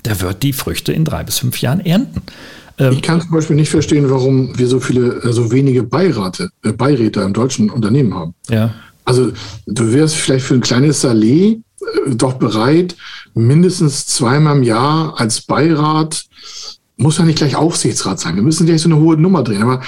der wird die Früchte in drei bis fünf Jahren ernten. Ähm, ich kann zum Beispiel nicht verstehen, warum wir so viele, äh, so wenige Beirate, äh, Beiräte im deutschen Unternehmen haben. Ja. Also du wirst vielleicht für ein kleines Salé äh, doch bereit, mindestens zweimal im Jahr als Beirat muss ja nicht gleich Aufsichtsrat sein. Wir müssen gleich so eine hohe Nummer drehen. Aber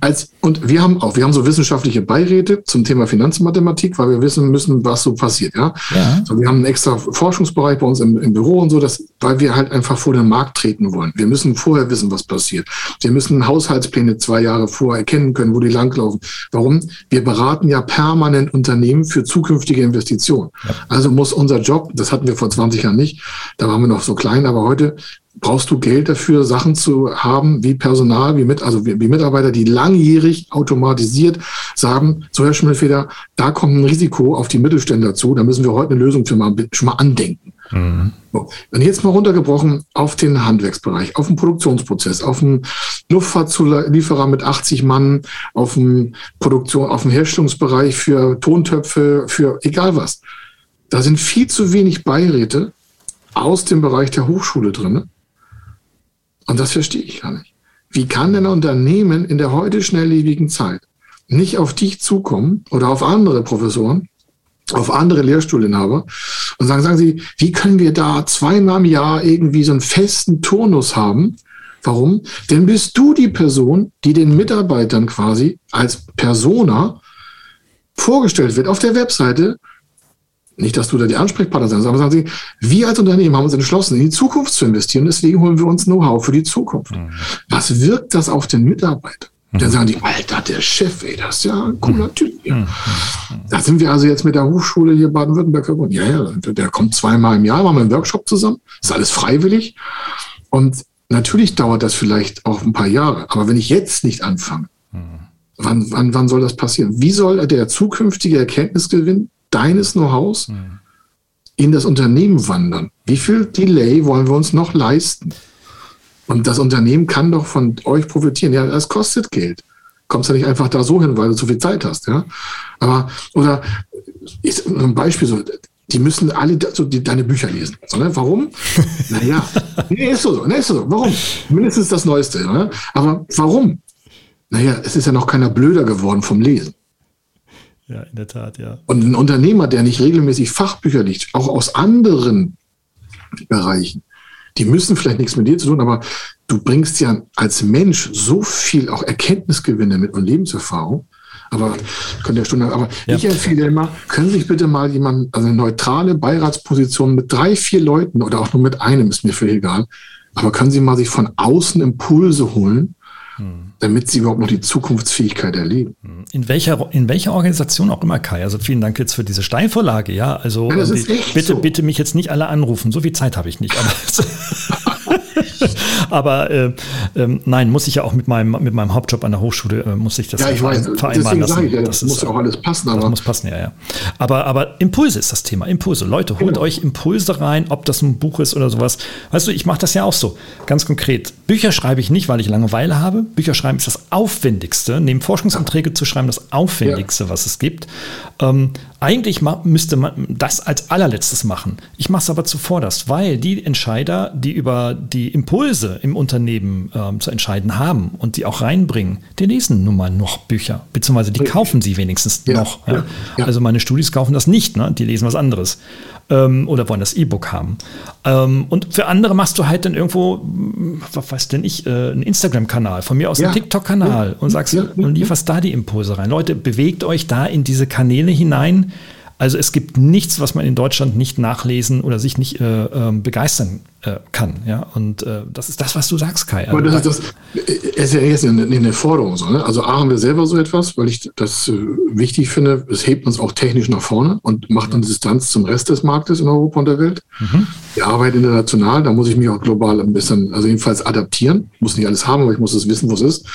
als, und wir haben auch, wir haben so wissenschaftliche Beiräte zum Thema Finanzmathematik, weil wir wissen müssen, was so passiert, ja. ja. So, wir haben einen extra Forschungsbereich bei uns im, im, Büro und so, dass, weil wir halt einfach vor den Markt treten wollen. Wir müssen vorher wissen, was passiert. Wir müssen Haushaltspläne zwei Jahre vorher erkennen können, wo die langlaufen. Warum? Wir beraten ja permanent Unternehmen für zukünftige Investitionen. Ja. Also muss unser Job, das hatten wir vor 20 Jahren nicht, da waren wir noch so klein, aber heute brauchst du Geld dafür, Sachen zu haben, wie Personal, wie, mit, also wie, wie Mitarbeiter, die langjährig automatisiert sagen, so Herr Schimmelfeder, da kommt ein Risiko auf die Mittelständler zu, da müssen wir heute eine Lösung für mal, schon mal andenken. Mhm. So. Und jetzt mal runtergebrochen auf den Handwerksbereich, auf den Produktionsprozess, auf den Luftfahrtzulieferer mit 80 Mann, auf den Produktion, auf den Herstellungsbereich für Tontöpfe, für egal was. Da sind viel zu wenig Beiräte aus dem Bereich der Hochschule drin und das verstehe ich gar nicht. Wie kann denn ein Unternehmen in der heute schnelllebigen Zeit nicht auf dich zukommen oder auf andere Professoren, auf andere Lehrstuhlinhaber und sagen, sagen Sie, wie können wir da zweimal im Jahr irgendwie so einen festen Turnus haben? Warum? Denn bist du die Person, die den Mitarbeitern quasi als Persona vorgestellt wird auf der Webseite nicht, dass du da die Ansprechpartner sein, aber sagen sie, wir als Unternehmen haben uns entschlossen, in die Zukunft zu investieren, deswegen holen wir uns Know-how für die Zukunft. Mhm. Was wirkt das auf den Mitarbeiter? Mhm. Dann sagen die, Alter, der Chef, ey, das ist ja ein cooler mhm. Typ. Ja. Mhm. Da sind wir also jetzt mit der Hochschule hier Baden-Württemberg verbunden. Ja, ja, der kommt zweimal im Jahr, machen wir einen Workshop zusammen. Das ist alles freiwillig. Und natürlich dauert das vielleicht auch ein paar Jahre. Aber wenn ich jetzt nicht anfange, mhm. wann, wann, wann soll das passieren? Wie soll der zukünftige Erkenntnisgewinn deines Know-hows mhm. in das Unternehmen wandern. Wie viel Delay wollen wir uns noch leisten? Und das Unternehmen kann doch von euch profitieren. Ja, das kostet Geld. Kommst ja nicht einfach da so hin, weil du zu viel Zeit hast, ja. Aber, oder, ist ein Beispiel so, die müssen alle so die, deine Bücher lesen. So, ne? Warum? naja, nee, ist so, nee, ist so. Warum? Mindestens das Neueste. Ne? Aber warum? Naja, es ist ja noch keiner blöder geworden vom Lesen. Ja, in der Tat, ja. Und ein Unternehmer, der nicht regelmäßig Fachbücher liest, auch aus anderen Bereichen, die müssen vielleicht nichts mit dir zu tun, aber du bringst ja als Mensch so viel auch Erkenntnisgewinne mit und Lebenserfahrung. Aber könnt ihr Stunde, aber ja. ich empfehle immer, können sich bitte mal jemand, also eine neutrale Beiratsposition mit drei, vier Leuten oder auch nur mit einem, ist mir völlig egal. Aber können Sie mal sich von außen Impulse holen, hm. damit sie überhaupt noch die Zukunftsfähigkeit erleben. Hm. In welcher, in welcher Organisation auch immer, Kai. Also vielen Dank jetzt für diese Steilvorlage. Ja, also ja, die, bitte, so. bitte mich jetzt nicht alle anrufen. So viel Zeit habe ich nicht. Aber äh, äh, nein, muss ich ja auch mit meinem, mit meinem Hauptjob an der Hochschule, äh, muss ich das ja, ich weiß, vereinbaren lassen. Ich ja, das, das muss ja auch alles passen. Aber das muss passen, ja, ja. Aber, aber Impulse ist das Thema. Impulse. Leute, holt genau. euch Impulse rein, ob das ein Buch ist oder sowas. Weißt du, ich mache das ja auch so. Ganz konkret. Bücher schreibe ich nicht, weil ich Langeweile habe. Bücher schreiben ist das Aufwendigste. Neben Forschungsanträge zu schreiben, das Aufwendigste, ja. was es gibt. Ähm, eigentlich müsste man das als allerletztes machen. Ich mache es aber zuvorderst, weil die Entscheider, die über die Impulse im Unternehmen ähm, zu entscheiden haben und die auch reinbringen, die lesen nun mal noch Bücher, beziehungsweise die kaufen sie wenigstens ja, noch. Ja. Ja, also meine Studis kaufen das nicht, ne? die lesen was anderes ähm, oder wollen das E-Book haben. Ähm, und für andere machst du halt dann irgendwo, was weiß denn ich, äh, einen Instagram-Kanal, von mir aus einen TikTok-Kanal und sagst und lieferst da die Impulse rein. Leute, bewegt euch da in diese Kanäle hinein also es gibt nichts, was man in Deutschland nicht nachlesen oder sich nicht äh, äh, begeistern äh, kann. Ja? Und äh, das ist das, was du sagst, Kai. Aber das, das ist ja jetzt eine, eine Forderung. So, ne? Also A haben wir selber so etwas, weil ich das äh, wichtig finde. Es hebt uns auch technisch nach vorne und macht eine Distanz zum Rest des Marktes in Europa und der Welt. Mhm. Wir arbeiten international, da muss ich mich auch global ein bisschen, also jedenfalls adaptieren. Ich muss nicht alles haben, aber ich muss es wissen, wo es ist. Mhm.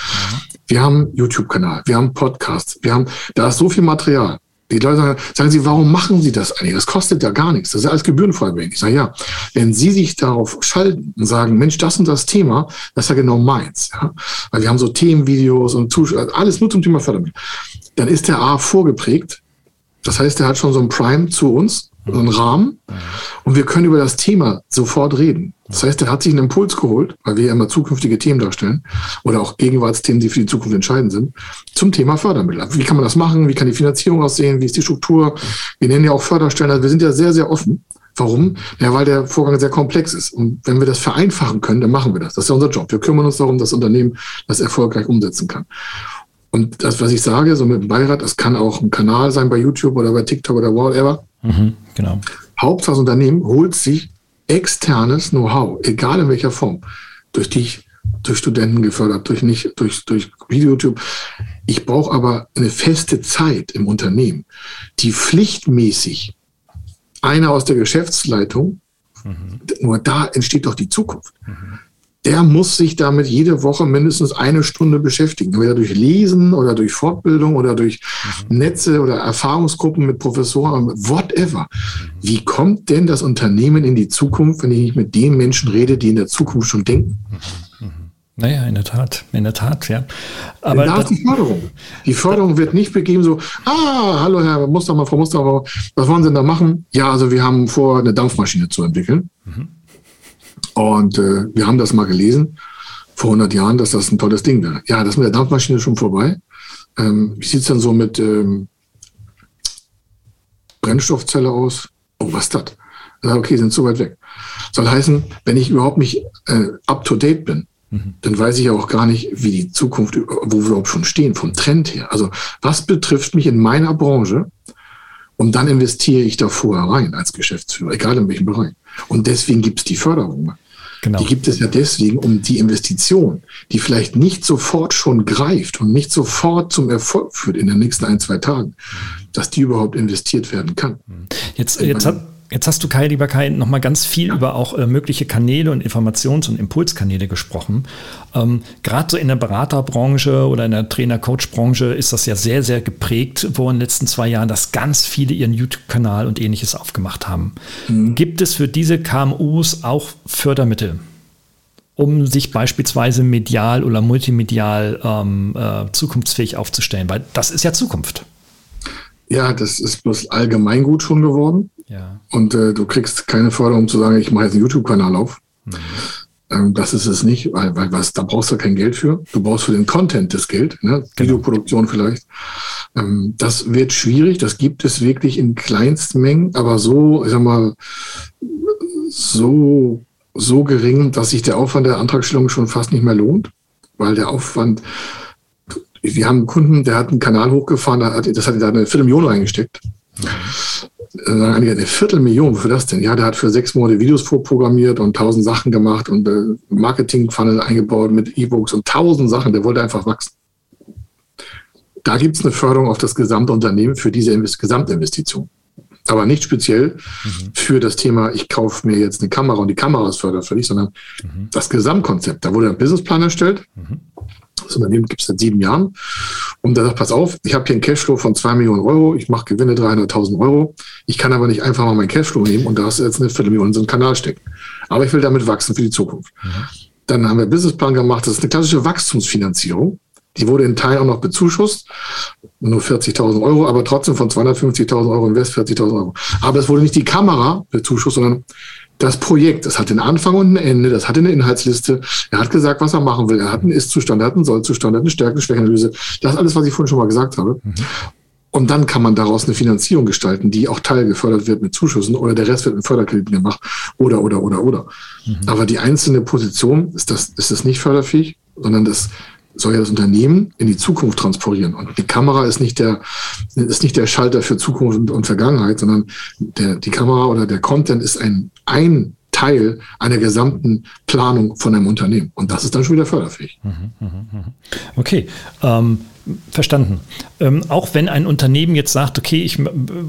Wir haben YouTube-Kanal, wir haben Podcasts, wir haben, da ist so viel Material. Die Leute sagen, sagen Sie, warum machen Sie das eigentlich? Das kostet ja gar nichts. Das ist ja alles gebührenfrei. Ich sage, ja, wenn Sie sich darauf schalten und sagen, Mensch, das und das Thema, das ist ja genau meins. Ja? Weil wir haben so Themenvideos und Zusch alles nur zum Thema Fördermittel. Dann ist der A vorgeprägt. Das heißt, er hat schon so ein Prime zu uns so einen Rahmen und wir können über das Thema sofort reden. Das heißt, er hat sich einen Impuls geholt, weil wir ja immer zukünftige Themen darstellen oder auch Gegenwartsthemen, die für die Zukunft entscheidend sind, zum Thema Fördermittel. Wie kann man das machen? Wie kann die Finanzierung aussehen? Wie ist die Struktur? Wir nennen ja auch Förderstellen. Also wir sind ja sehr, sehr offen. Warum? Ja, weil der Vorgang sehr komplex ist. Und wenn wir das vereinfachen können, dann machen wir das. Das ist ja unser Job. Wir kümmern uns darum, dass das Unternehmen das erfolgreich umsetzen kann. Und das, was ich sage, so mit dem Beirat, das kann auch ein Kanal sein bei YouTube oder bei TikTok oder whatever. Mhm, genau. Hauptsache das Unternehmen holt sich externes Know-how, egal in welcher Form, durch dich, durch Studenten gefördert, durch nicht, durch, durch YouTube. Ich brauche aber eine feste Zeit im Unternehmen, die pflichtmäßig einer aus der Geschäftsleitung, mhm. nur da entsteht doch die Zukunft. Mhm. Der muss sich damit jede Woche mindestens eine Stunde beschäftigen. Entweder durch Lesen oder durch Fortbildung oder durch mhm. Netze oder Erfahrungsgruppen mit Professoren, whatever. Wie kommt denn das Unternehmen in die Zukunft, wenn ich nicht mit den Menschen rede, die in der Zukunft schon denken? Mhm. mhm. Naja, in der Tat, in der Tat, ja. Aber da ist die Förderung. Die Förderung wird nicht begeben so, ah, hallo Herr Mustermann, Frau Mustermann, was wollen Sie denn da machen? Ja, also wir haben vor, eine Dampfmaschine zu entwickeln. Mhm. Und äh, wir haben das mal gelesen vor 100 Jahren, dass das ein tolles Ding wäre. Ja, das mit der Dampfmaschine ist schon vorbei. Ähm, wie sieht es dann so mit ähm, Brennstoffzelle aus? Oh, was ist das? Okay, sind so weit weg. Soll heißen, wenn ich überhaupt nicht äh, up to date bin, Mhm. dann weiß ich auch gar nicht, wie die Zukunft, wo wir überhaupt schon stehen, vom Trend her. Also was betrifft mich in meiner Branche? Und dann investiere ich da vorher rein als Geschäftsführer, egal in welchem Bereich. Und deswegen gibt es die Förderung. Genau. Die gibt es ja deswegen, um die Investition, die vielleicht nicht sofort schon greift und nicht sofort zum Erfolg führt in den nächsten ein, zwei Tagen, dass die überhaupt investiert werden kann. Jetzt, jetzt hat, Jetzt hast du, Kai, lieber Kai, nochmal ganz viel über auch äh, mögliche Kanäle und Informations- und Impulskanäle gesprochen. Ähm, Gerade so in der Beraterbranche oder in der Trainer-Coach-Branche ist das ja sehr, sehr geprägt, wo in den letzten zwei Jahren, dass ganz viele ihren YouTube-Kanal und ähnliches aufgemacht haben. Mhm. Gibt es für diese KMUs auch Fördermittel? um sich beispielsweise medial oder multimedial ähm, äh, zukunftsfähig aufzustellen, weil das ist ja Zukunft. Ja, das ist bloß allgemeingut schon geworden. Ja. Und äh, du kriegst keine Förderung, um zu sagen, ich mache jetzt einen YouTube-Kanal auf. Mhm. Ähm, das ist es nicht, weil, weil was, da brauchst du kein Geld für. Du brauchst für den Content das Geld, ne? Genau. Videoproduktion vielleicht. Ähm, das wird schwierig, das gibt es wirklich in Kleinstmengen, aber so, ich sag mal, so, so gering, dass sich der Aufwand der Antragstellung schon fast nicht mehr lohnt, weil der Aufwand wir haben einen Kunden, der hat einen Kanal hochgefahren, das hat da eine Viertelmillion reingesteckt. Dann sagen einige, eine Viertelmillion, wofür das denn? Ja, der hat für sechs Monate Videos vorprogrammiert und tausend Sachen gemacht und äh, Marketing-Funnel eingebaut mit E-Books und tausend Sachen. Der wollte einfach wachsen. Da gibt es eine Förderung auf das gesamte Unternehmen für diese Invest Gesamtinvestition. Aber nicht speziell mhm. für das Thema, ich kaufe mir jetzt eine Kamera und die Kamera ist förderfällig, sondern mhm. das Gesamtkonzept. Da wurde ein Businessplan erstellt. Mhm. Das Unternehmen gibt es seit sieben Jahren. Und da sagt, pass auf, ich habe hier einen Cashflow von zwei Millionen Euro, ich mache Gewinne 300.000 Euro. Ich kann aber nicht einfach mal meinen Cashflow nehmen und da hast du jetzt eine Viertelmillion in so einen Kanal stecken. Aber ich will damit wachsen für die Zukunft. Mhm. Dann haben wir einen Businessplan gemacht, das ist eine klassische Wachstumsfinanzierung. Die wurde in Teilen auch noch bezuschusst, nur 40.000 Euro, aber trotzdem von 250.000 Euro Invest 40.000 Euro. Aber es wurde nicht die Kamera bezuschusst, sondern das Projekt, das hat einen Anfang und ein Ende, das hat eine Inhaltsliste. Er hat gesagt, was er machen will. Er hat einen Ist-Zustand, er hat einen Soll-Zustand, er hat eine Stärken-Schwächenanalyse. Das ist alles, was ich vorhin schon mal gesagt habe. Mhm. Und dann kann man daraus eine Finanzierung gestalten, die auch teilgefördert wird mit Zuschüssen oder der Rest wird mit Förderkrediten gemacht oder, oder, oder, oder. Mhm. Aber die einzelne Position ist das, ist das nicht förderfähig, sondern das soll ja das Unternehmen in die Zukunft transportieren. Und die Kamera ist nicht der, ist nicht der Schalter für Zukunft und Vergangenheit, sondern der, die Kamera oder der Content ist ein, ein Teil einer gesamten Planung von einem Unternehmen. Und das ist dann schon wieder förderfähig. Mhm, mhm, mhm. Okay. Ähm, Verstanden. Ähm, auch wenn ein Unternehmen jetzt sagt, okay, ich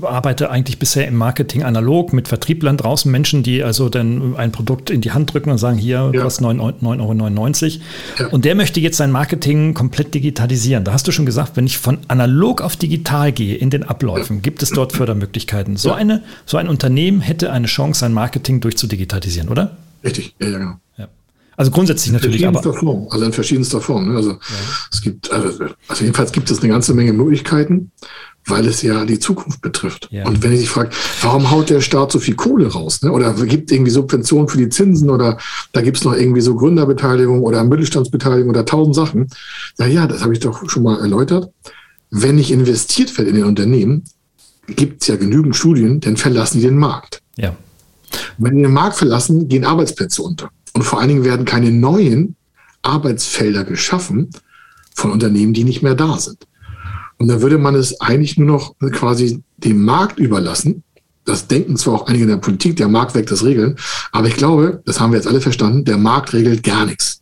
arbeite eigentlich bisher im Marketing analog mit Vertrieblern draußen, Menschen, die also dann ein Produkt in die Hand drücken und sagen, hier ja. kostet 9,99 Euro. Ja. Und der möchte jetzt sein Marketing komplett digitalisieren. Da hast du schon gesagt, wenn ich von analog auf digital gehe in den Abläufen, ja. gibt es dort Fördermöglichkeiten. So, eine, so ein Unternehmen hätte eine Chance, sein Marketing durchzudigitalisieren, oder? Richtig, ja, ja, genau. Also grundsätzlich natürlich, aber. Form, also in verschiedenster Form. Ne? Also ja. es gibt, also, also, jedenfalls gibt es eine ganze Menge Möglichkeiten, weil es ja die Zukunft betrifft. Ja. Und wenn ich sich frage, warum haut der Staat so viel Kohle raus? Ne? Oder gibt irgendwie Subventionen für die Zinsen oder da gibt es noch irgendwie so Gründerbeteiligung oder Mittelstandsbeteiligung oder tausend Sachen. Na ja, das habe ich doch schon mal erläutert. Wenn nicht investiert wird in den Unternehmen, gibt es ja genügend Studien, dann verlassen die den Markt. Ja. Wenn wir den Markt verlassen, gehen Arbeitsplätze unter. Und vor allen Dingen werden keine neuen Arbeitsfelder geschaffen von Unternehmen, die nicht mehr da sind. Und da würde man es eigentlich nur noch quasi dem Markt überlassen. Das denken zwar auch einige in der Politik, der Markt weckt das Regeln, aber ich glaube, das haben wir jetzt alle verstanden, der Markt regelt gar nichts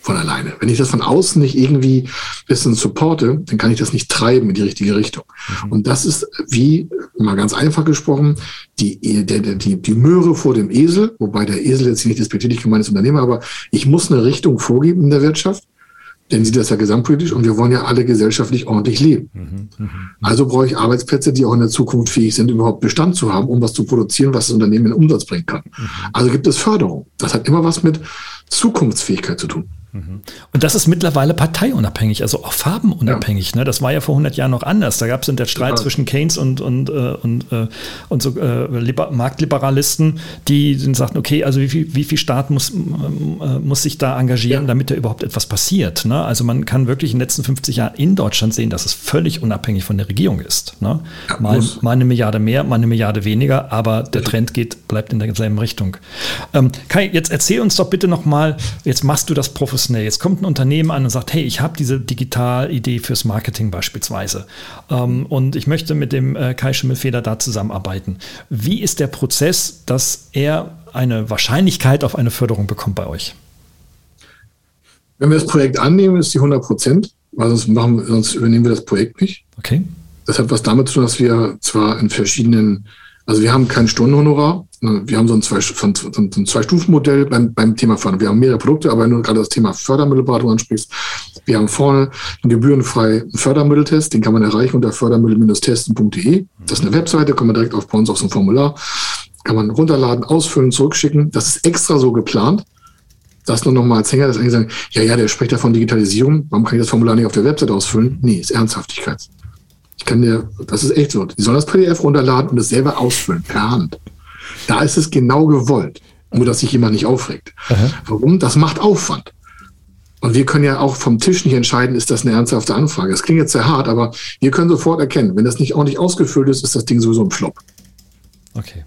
von alleine. Wenn ich das von außen nicht irgendwie bisschen supporte, dann kann ich das nicht treiben in die richtige Richtung. Mhm. Und das ist wie, mal ganz einfach gesprochen, die, der, der, die, die Möhre vor dem Esel, wobei der Esel jetzt nicht despektierlich gemeint ist Unternehmer, aber ich muss eine Richtung vorgeben in der Wirtschaft, denn sieht das ja gesamtpolitisch und wir wollen ja alle gesellschaftlich ordentlich leben. Mhm. Mhm. Also brauche ich Arbeitsplätze, die auch in der Zukunft fähig sind, überhaupt Bestand zu haben, um was zu produzieren, was das Unternehmen in Umsatz bringen kann. Mhm. Also gibt es Förderung. Das hat immer was mit Zukunftsfähigkeit zu tun. Und das ist mittlerweile parteiunabhängig, also auch farbenunabhängig. Ja. Ne? Das war ja vor 100 Jahren noch anders. Da gab es den Streit ja. zwischen Keynes und, und, äh, und, äh, und so äh, Marktliberalisten, die sagten, okay, also wie viel, wie viel Staat muss, äh, muss sich da engagieren, ja. damit da überhaupt etwas passiert. Ne? Also man kann wirklich in den letzten 50 Jahren in Deutschland sehen, dass es völlig unabhängig von der Regierung ist. Ne? Mal, mal, eine Milliarde mehr, mal eine Milliarde weniger, aber der Trend geht, bleibt in derselben Richtung. Ähm, Kai, jetzt erzähl uns doch bitte nochmal, jetzt machst du das professionell professionell. Jetzt kommt ein Unternehmen an und sagt, hey, ich habe diese Digitalidee fürs Marketing beispielsweise ähm, und ich möchte mit dem äh, Kai Schimmelfeder da zusammenarbeiten. Wie ist der Prozess, dass er eine Wahrscheinlichkeit auf eine Förderung bekommt bei euch? Wenn wir das Projekt annehmen, ist die 100 Prozent, weil sonst, machen, sonst übernehmen wir das Projekt nicht. Okay. Das hat was damit zu tun, dass wir zwar in verschiedenen also wir haben kein Stundenhonorar. Ne, wir haben so ein, zwei, so ein Zwei-Stufen-Modell beim, beim Thema Förderung. Wir haben mehrere Produkte, aber wenn du gerade das Thema Fördermittelberatung ansprichst, wir haben vorne einen gebührenfreien Fördermitteltest, den kann man erreichen unter fördermittel-testen.de. Das ist eine Webseite, kommt man direkt auf bei uns auf so ein Formular, kann man runterladen, ausfüllen, zurückschicken. Das ist extra so geplant. Das nur noch mal als Hänger, dass einige sagen, ja, ja, der spricht ja von Digitalisierung, warum kann ich das Formular nicht auf der Webseite ausfüllen? Nee, ist Ernsthaftigkeit. Ich kann dir, das ist echt so. Die sollen das PDF runterladen und es selber ausfüllen, per Hand. Da ist es genau gewollt. Nur, dass sich jemand nicht aufregt. Aha. Warum? Das macht Aufwand. Und wir können ja auch vom Tisch nicht entscheiden, ist das eine ernsthafte Anfrage. Das klingt jetzt sehr hart, aber wir können sofort erkennen, wenn das nicht ordentlich ausgefüllt ist, ist das Ding sowieso ein Flop. Okay.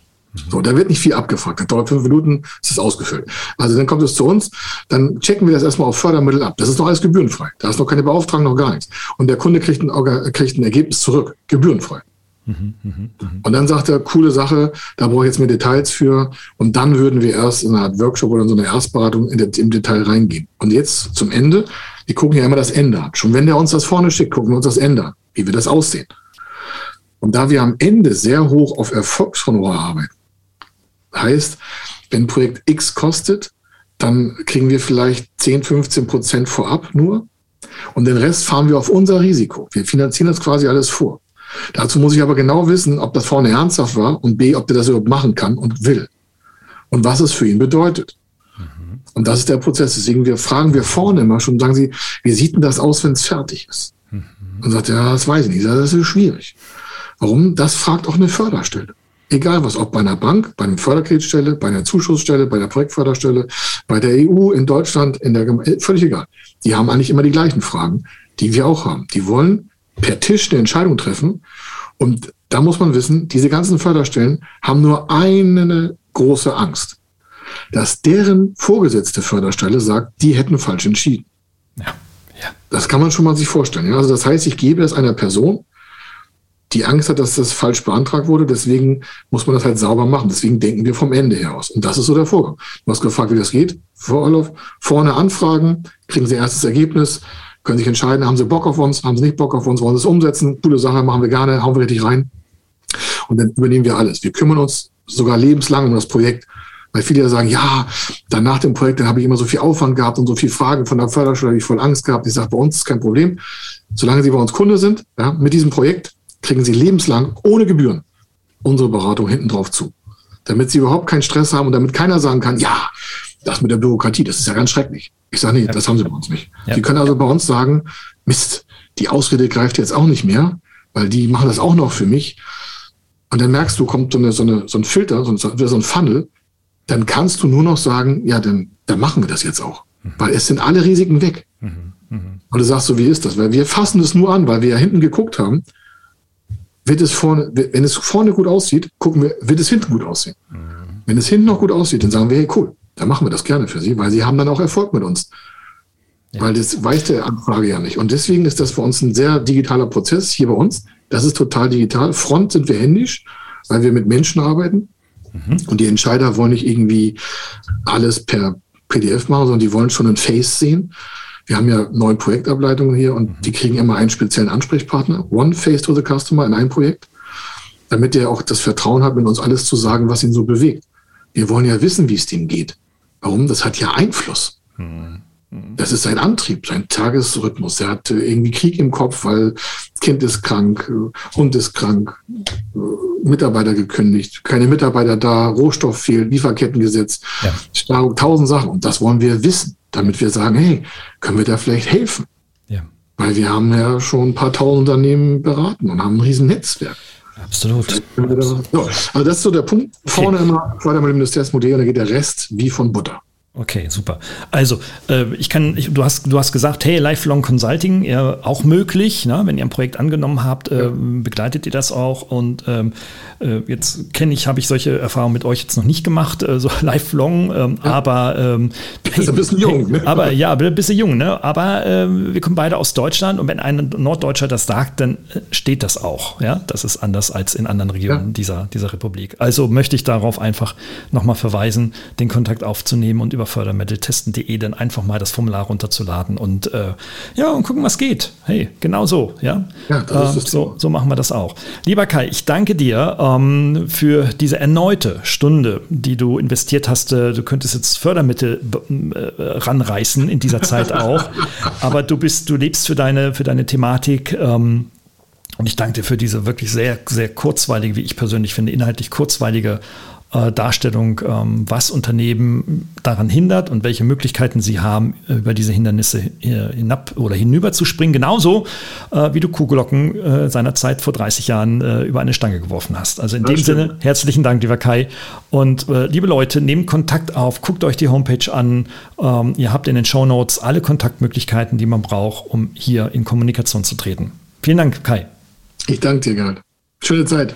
So, da wird nicht viel abgefragt. Das dauert fünf Minuten, ist es ausgefüllt. Also dann kommt es zu uns, dann checken wir das erstmal auf Fördermittel ab. Das ist noch alles gebührenfrei. Da ist noch keine Beauftragung, noch gar nichts. Und der Kunde kriegt ein, kriegt ein Ergebnis zurück, gebührenfrei. Und dann sagt er, coole Sache, da brauche ich jetzt mehr Details für. Und dann würden wir erst in einer Art Workshop oder in so einer Erstberatung in der, im Detail reingehen. Und jetzt zum Ende, wir gucken ja immer das Ende an. Schon wenn der uns das vorne schickt, gucken wir uns das Ende an, wie wir das aussehen. Und da wir am Ende sehr hoch auf Erfolgshonorar arbeiten, Heißt, wenn Projekt X kostet, dann kriegen wir vielleicht 10, 15 Prozent vorab nur. Und den Rest fahren wir auf unser Risiko. Wir finanzieren das quasi alles vor. Dazu muss ich aber genau wissen, ob das vorne ernsthaft war und B, ob der das überhaupt machen kann und will. Und was es für ihn bedeutet. Mhm. Und das ist der Prozess. Deswegen wir fragen wir vorne immer schon, sagen Sie, wie sieht denn das aus, wenn es fertig ist? Mhm. Und sagt, ja, das weiß ich nicht. Das ist schwierig. Warum? Das fragt auch eine Förderstelle egal was, ob bei einer Bank, bei einer Förderkreditstelle, bei einer Zuschussstelle, bei der Projektförderstelle, bei der EU, in Deutschland, in der Gemeinde, völlig egal. Die haben eigentlich immer die gleichen Fragen, die wir auch haben. Die wollen per Tisch eine Entscheidung treffen. Und da muss man wissen, diese ganzen Förderstellen haben nur eine große Angst, dass deren vorgesetzte Förderstelle sagt, die hätten falsch entschieden. Ja. Ja. Das kann man schon mal sich vorstellen. Also das heißt, ich gebe es einer Person, die Angst hat, dass das falsch beantragt wurde. Deswegen muss man das halt sauber machen. Deswegen denken wir vom Ende her aus. Und das ist so der Vorgang. Du hast gefragt, wie das geht. Frau Orloff, vorne anfragen, kriegen Sie erstes Ergebnis, können sich entscheiden, haben Sie Bock auf uns, haben Sie nicht Bock auf uns, wollen Sie es umsetzen. Coole Sache, machen wir gerne, hauen wir richtig rein. Und dann übernehmen wir alles. Wir kümmern uns sogar lebenslang um das Projekt. Weil viele sagen, ja, dann nach dem Projekt, dann habe ich immer so viel Aufwand gehabt und so viele Fragen von der Förderschule, habe ich voll Angst gehabt. Ich sage, bei uns ist kein Problem. Solange Sie bei uns Kunde sind, ja, mit diesem Projekt, kriegen Sie lebenslang ohne Gebühren unsere Beratung hinten drauf zu. Damit Sie überhaupt keinen Stress haben und damit keiner sagen kann, ja, das mit der Bürokratie, das ist ja ganz schrecklich. Ich sage, nee, das haben Sie bei uns nicht. Ja. Sie können also bei uns sagen, Mist, die Ausrede greift jetzt auch nicht mehr, weil die machen das auch noch für mich. Und dann merkst du, kommt so, eine, so, eine, so ein Filter, so ein, so ein Funnel, dann kannst du nur noch sagen, ja, dann, dann machen wir das jetzt auch. Mhm. Weil es sind alle Risiken weg. Mhm. Mhm. Und du sagst so, wie ist das? Weil wir fassen es nur an, weil wir ja hinten geguckt haben wird es vorne, wenn es vorne gut aussieht, gucken wir, wird es hinten gut aussehen. Mhm. Wenn es hinten noch gut aussieht, dann sagen wir, hey, cool, dann machen wir das gerne für Sie, weil Sie haben dann auch Erfolg mit uns. Ja. Weil das weiß der Anfrage ja nicht. Und deswegen ist das für uns ein sehr digitaler Prozess hier bei uns. Das ist total digital. Front sind wir händisch, weil wir mit Menschen arbeiten. Mhm. Und die Entscheider wollen nicht irgendwie alles per PDF machen, sondern die wollen schon ein Face sehen. Wir haben ja neun Projektableitungen hier und mhm. die kriegen immer einen speziellen Ansprechpartner. One Face to the Customer in einem Projekt, damit der auch das Vertrauen hat, mit uns alles zu sagen, was ihn so bewegt. Wir wollen ja wissen, wie es dem geht. Warum? Das hat ja Einfluss. Mhm. Das ist sein Antrieb, sein Tagesrhythmus. Er hat irgendwie Krieg im Kopf, weil Kind ist krank, Hund ist krank, Mitarbeiter gekündigt, keine Mitarbeiter da, Rohstoff fehlt, Lieferkettengesetz, ja. tausend Sachen. Und das wollen wir wissen, damit wir sagen, hey, können wir da vielleicht helfen? Ja. Weil wir haben ja schon ein paar tausend Unternehmen beraten und haben ein riesen Netzwerk. Absolut. So, also das ist so der Punkt. Vorne okay. immer weiter mit dem Ministeriumsmodell und dann geht der Rest wie von Butter. Okay, super. Also, äh, ich kann, ich, du, hast, du hast gesagt, hey, Lifelong Consulting, ja, auch möglich, ne? wenn ihr ein Projekt angenommen habt, äh, begleitet ihr das auch. Und ähm, äh, jetzt kenne ich, habe ich solche Erfahrungen mit euch jetzt noch nicht gemacht, äh, so lifelong, ähm, ja. aber ähm, hey, ein bisschen jung, ne? aber ja, ein bisschen jung, ne? Aber wir kommen beide aus Deutschland und wenn ein Norddeutscher das sagt, dann äh, steht das auch. Ja, das ist anders als in anderen Regionen ja. dieser, dieser Republik. Also möchte ich darauf einfach nochmal verweisen, den Kontakt aufzunehmen und über über fördermitteltesten.de dann einfach mal das Formular runterzuladen und äh, ja, und gucken, was geht. Hey, genau so, ja. ja äh, so, so machen wir das auch. Lieber Kai, ich danke dir ähm, für diese erneute Stunde, die du investiert hast. Äh, du könntest jetzt Fördermittel äh, ranreißen in dieser Zeit auch. Aber du bist, du lebst für deine, für deine Thematik. Ähm, und ich danke dir für diese wirklich sehr, sehr kurzweilige, wie ich persönlich finde, inhaltlich kurzweilige äh, Darstellung, ähm, was Unternehmen daran hindert und welche Möglichkeiten sie haben, über diese Hindernisse hinab oder hinüber zu springen. Genauso äh, wie du Kuhglocken äh, seinerzeit vor 30 Jahren äh, über eine Stange geworfen hast. Also in das dem stimmt. Sinne, herzlichen Dank, lieber Kai. Und liebe Leute, nehmt Kontakt auf, guckt euch die Homepage an. Ähm, ihr habt in den Show Notes alle Kontaktmöglichkeiten, die man braucht, um hier in Kommunikation zu treten. Vielen Dank, Kai. Ich danke dir, Gerd. Schöne Zeit.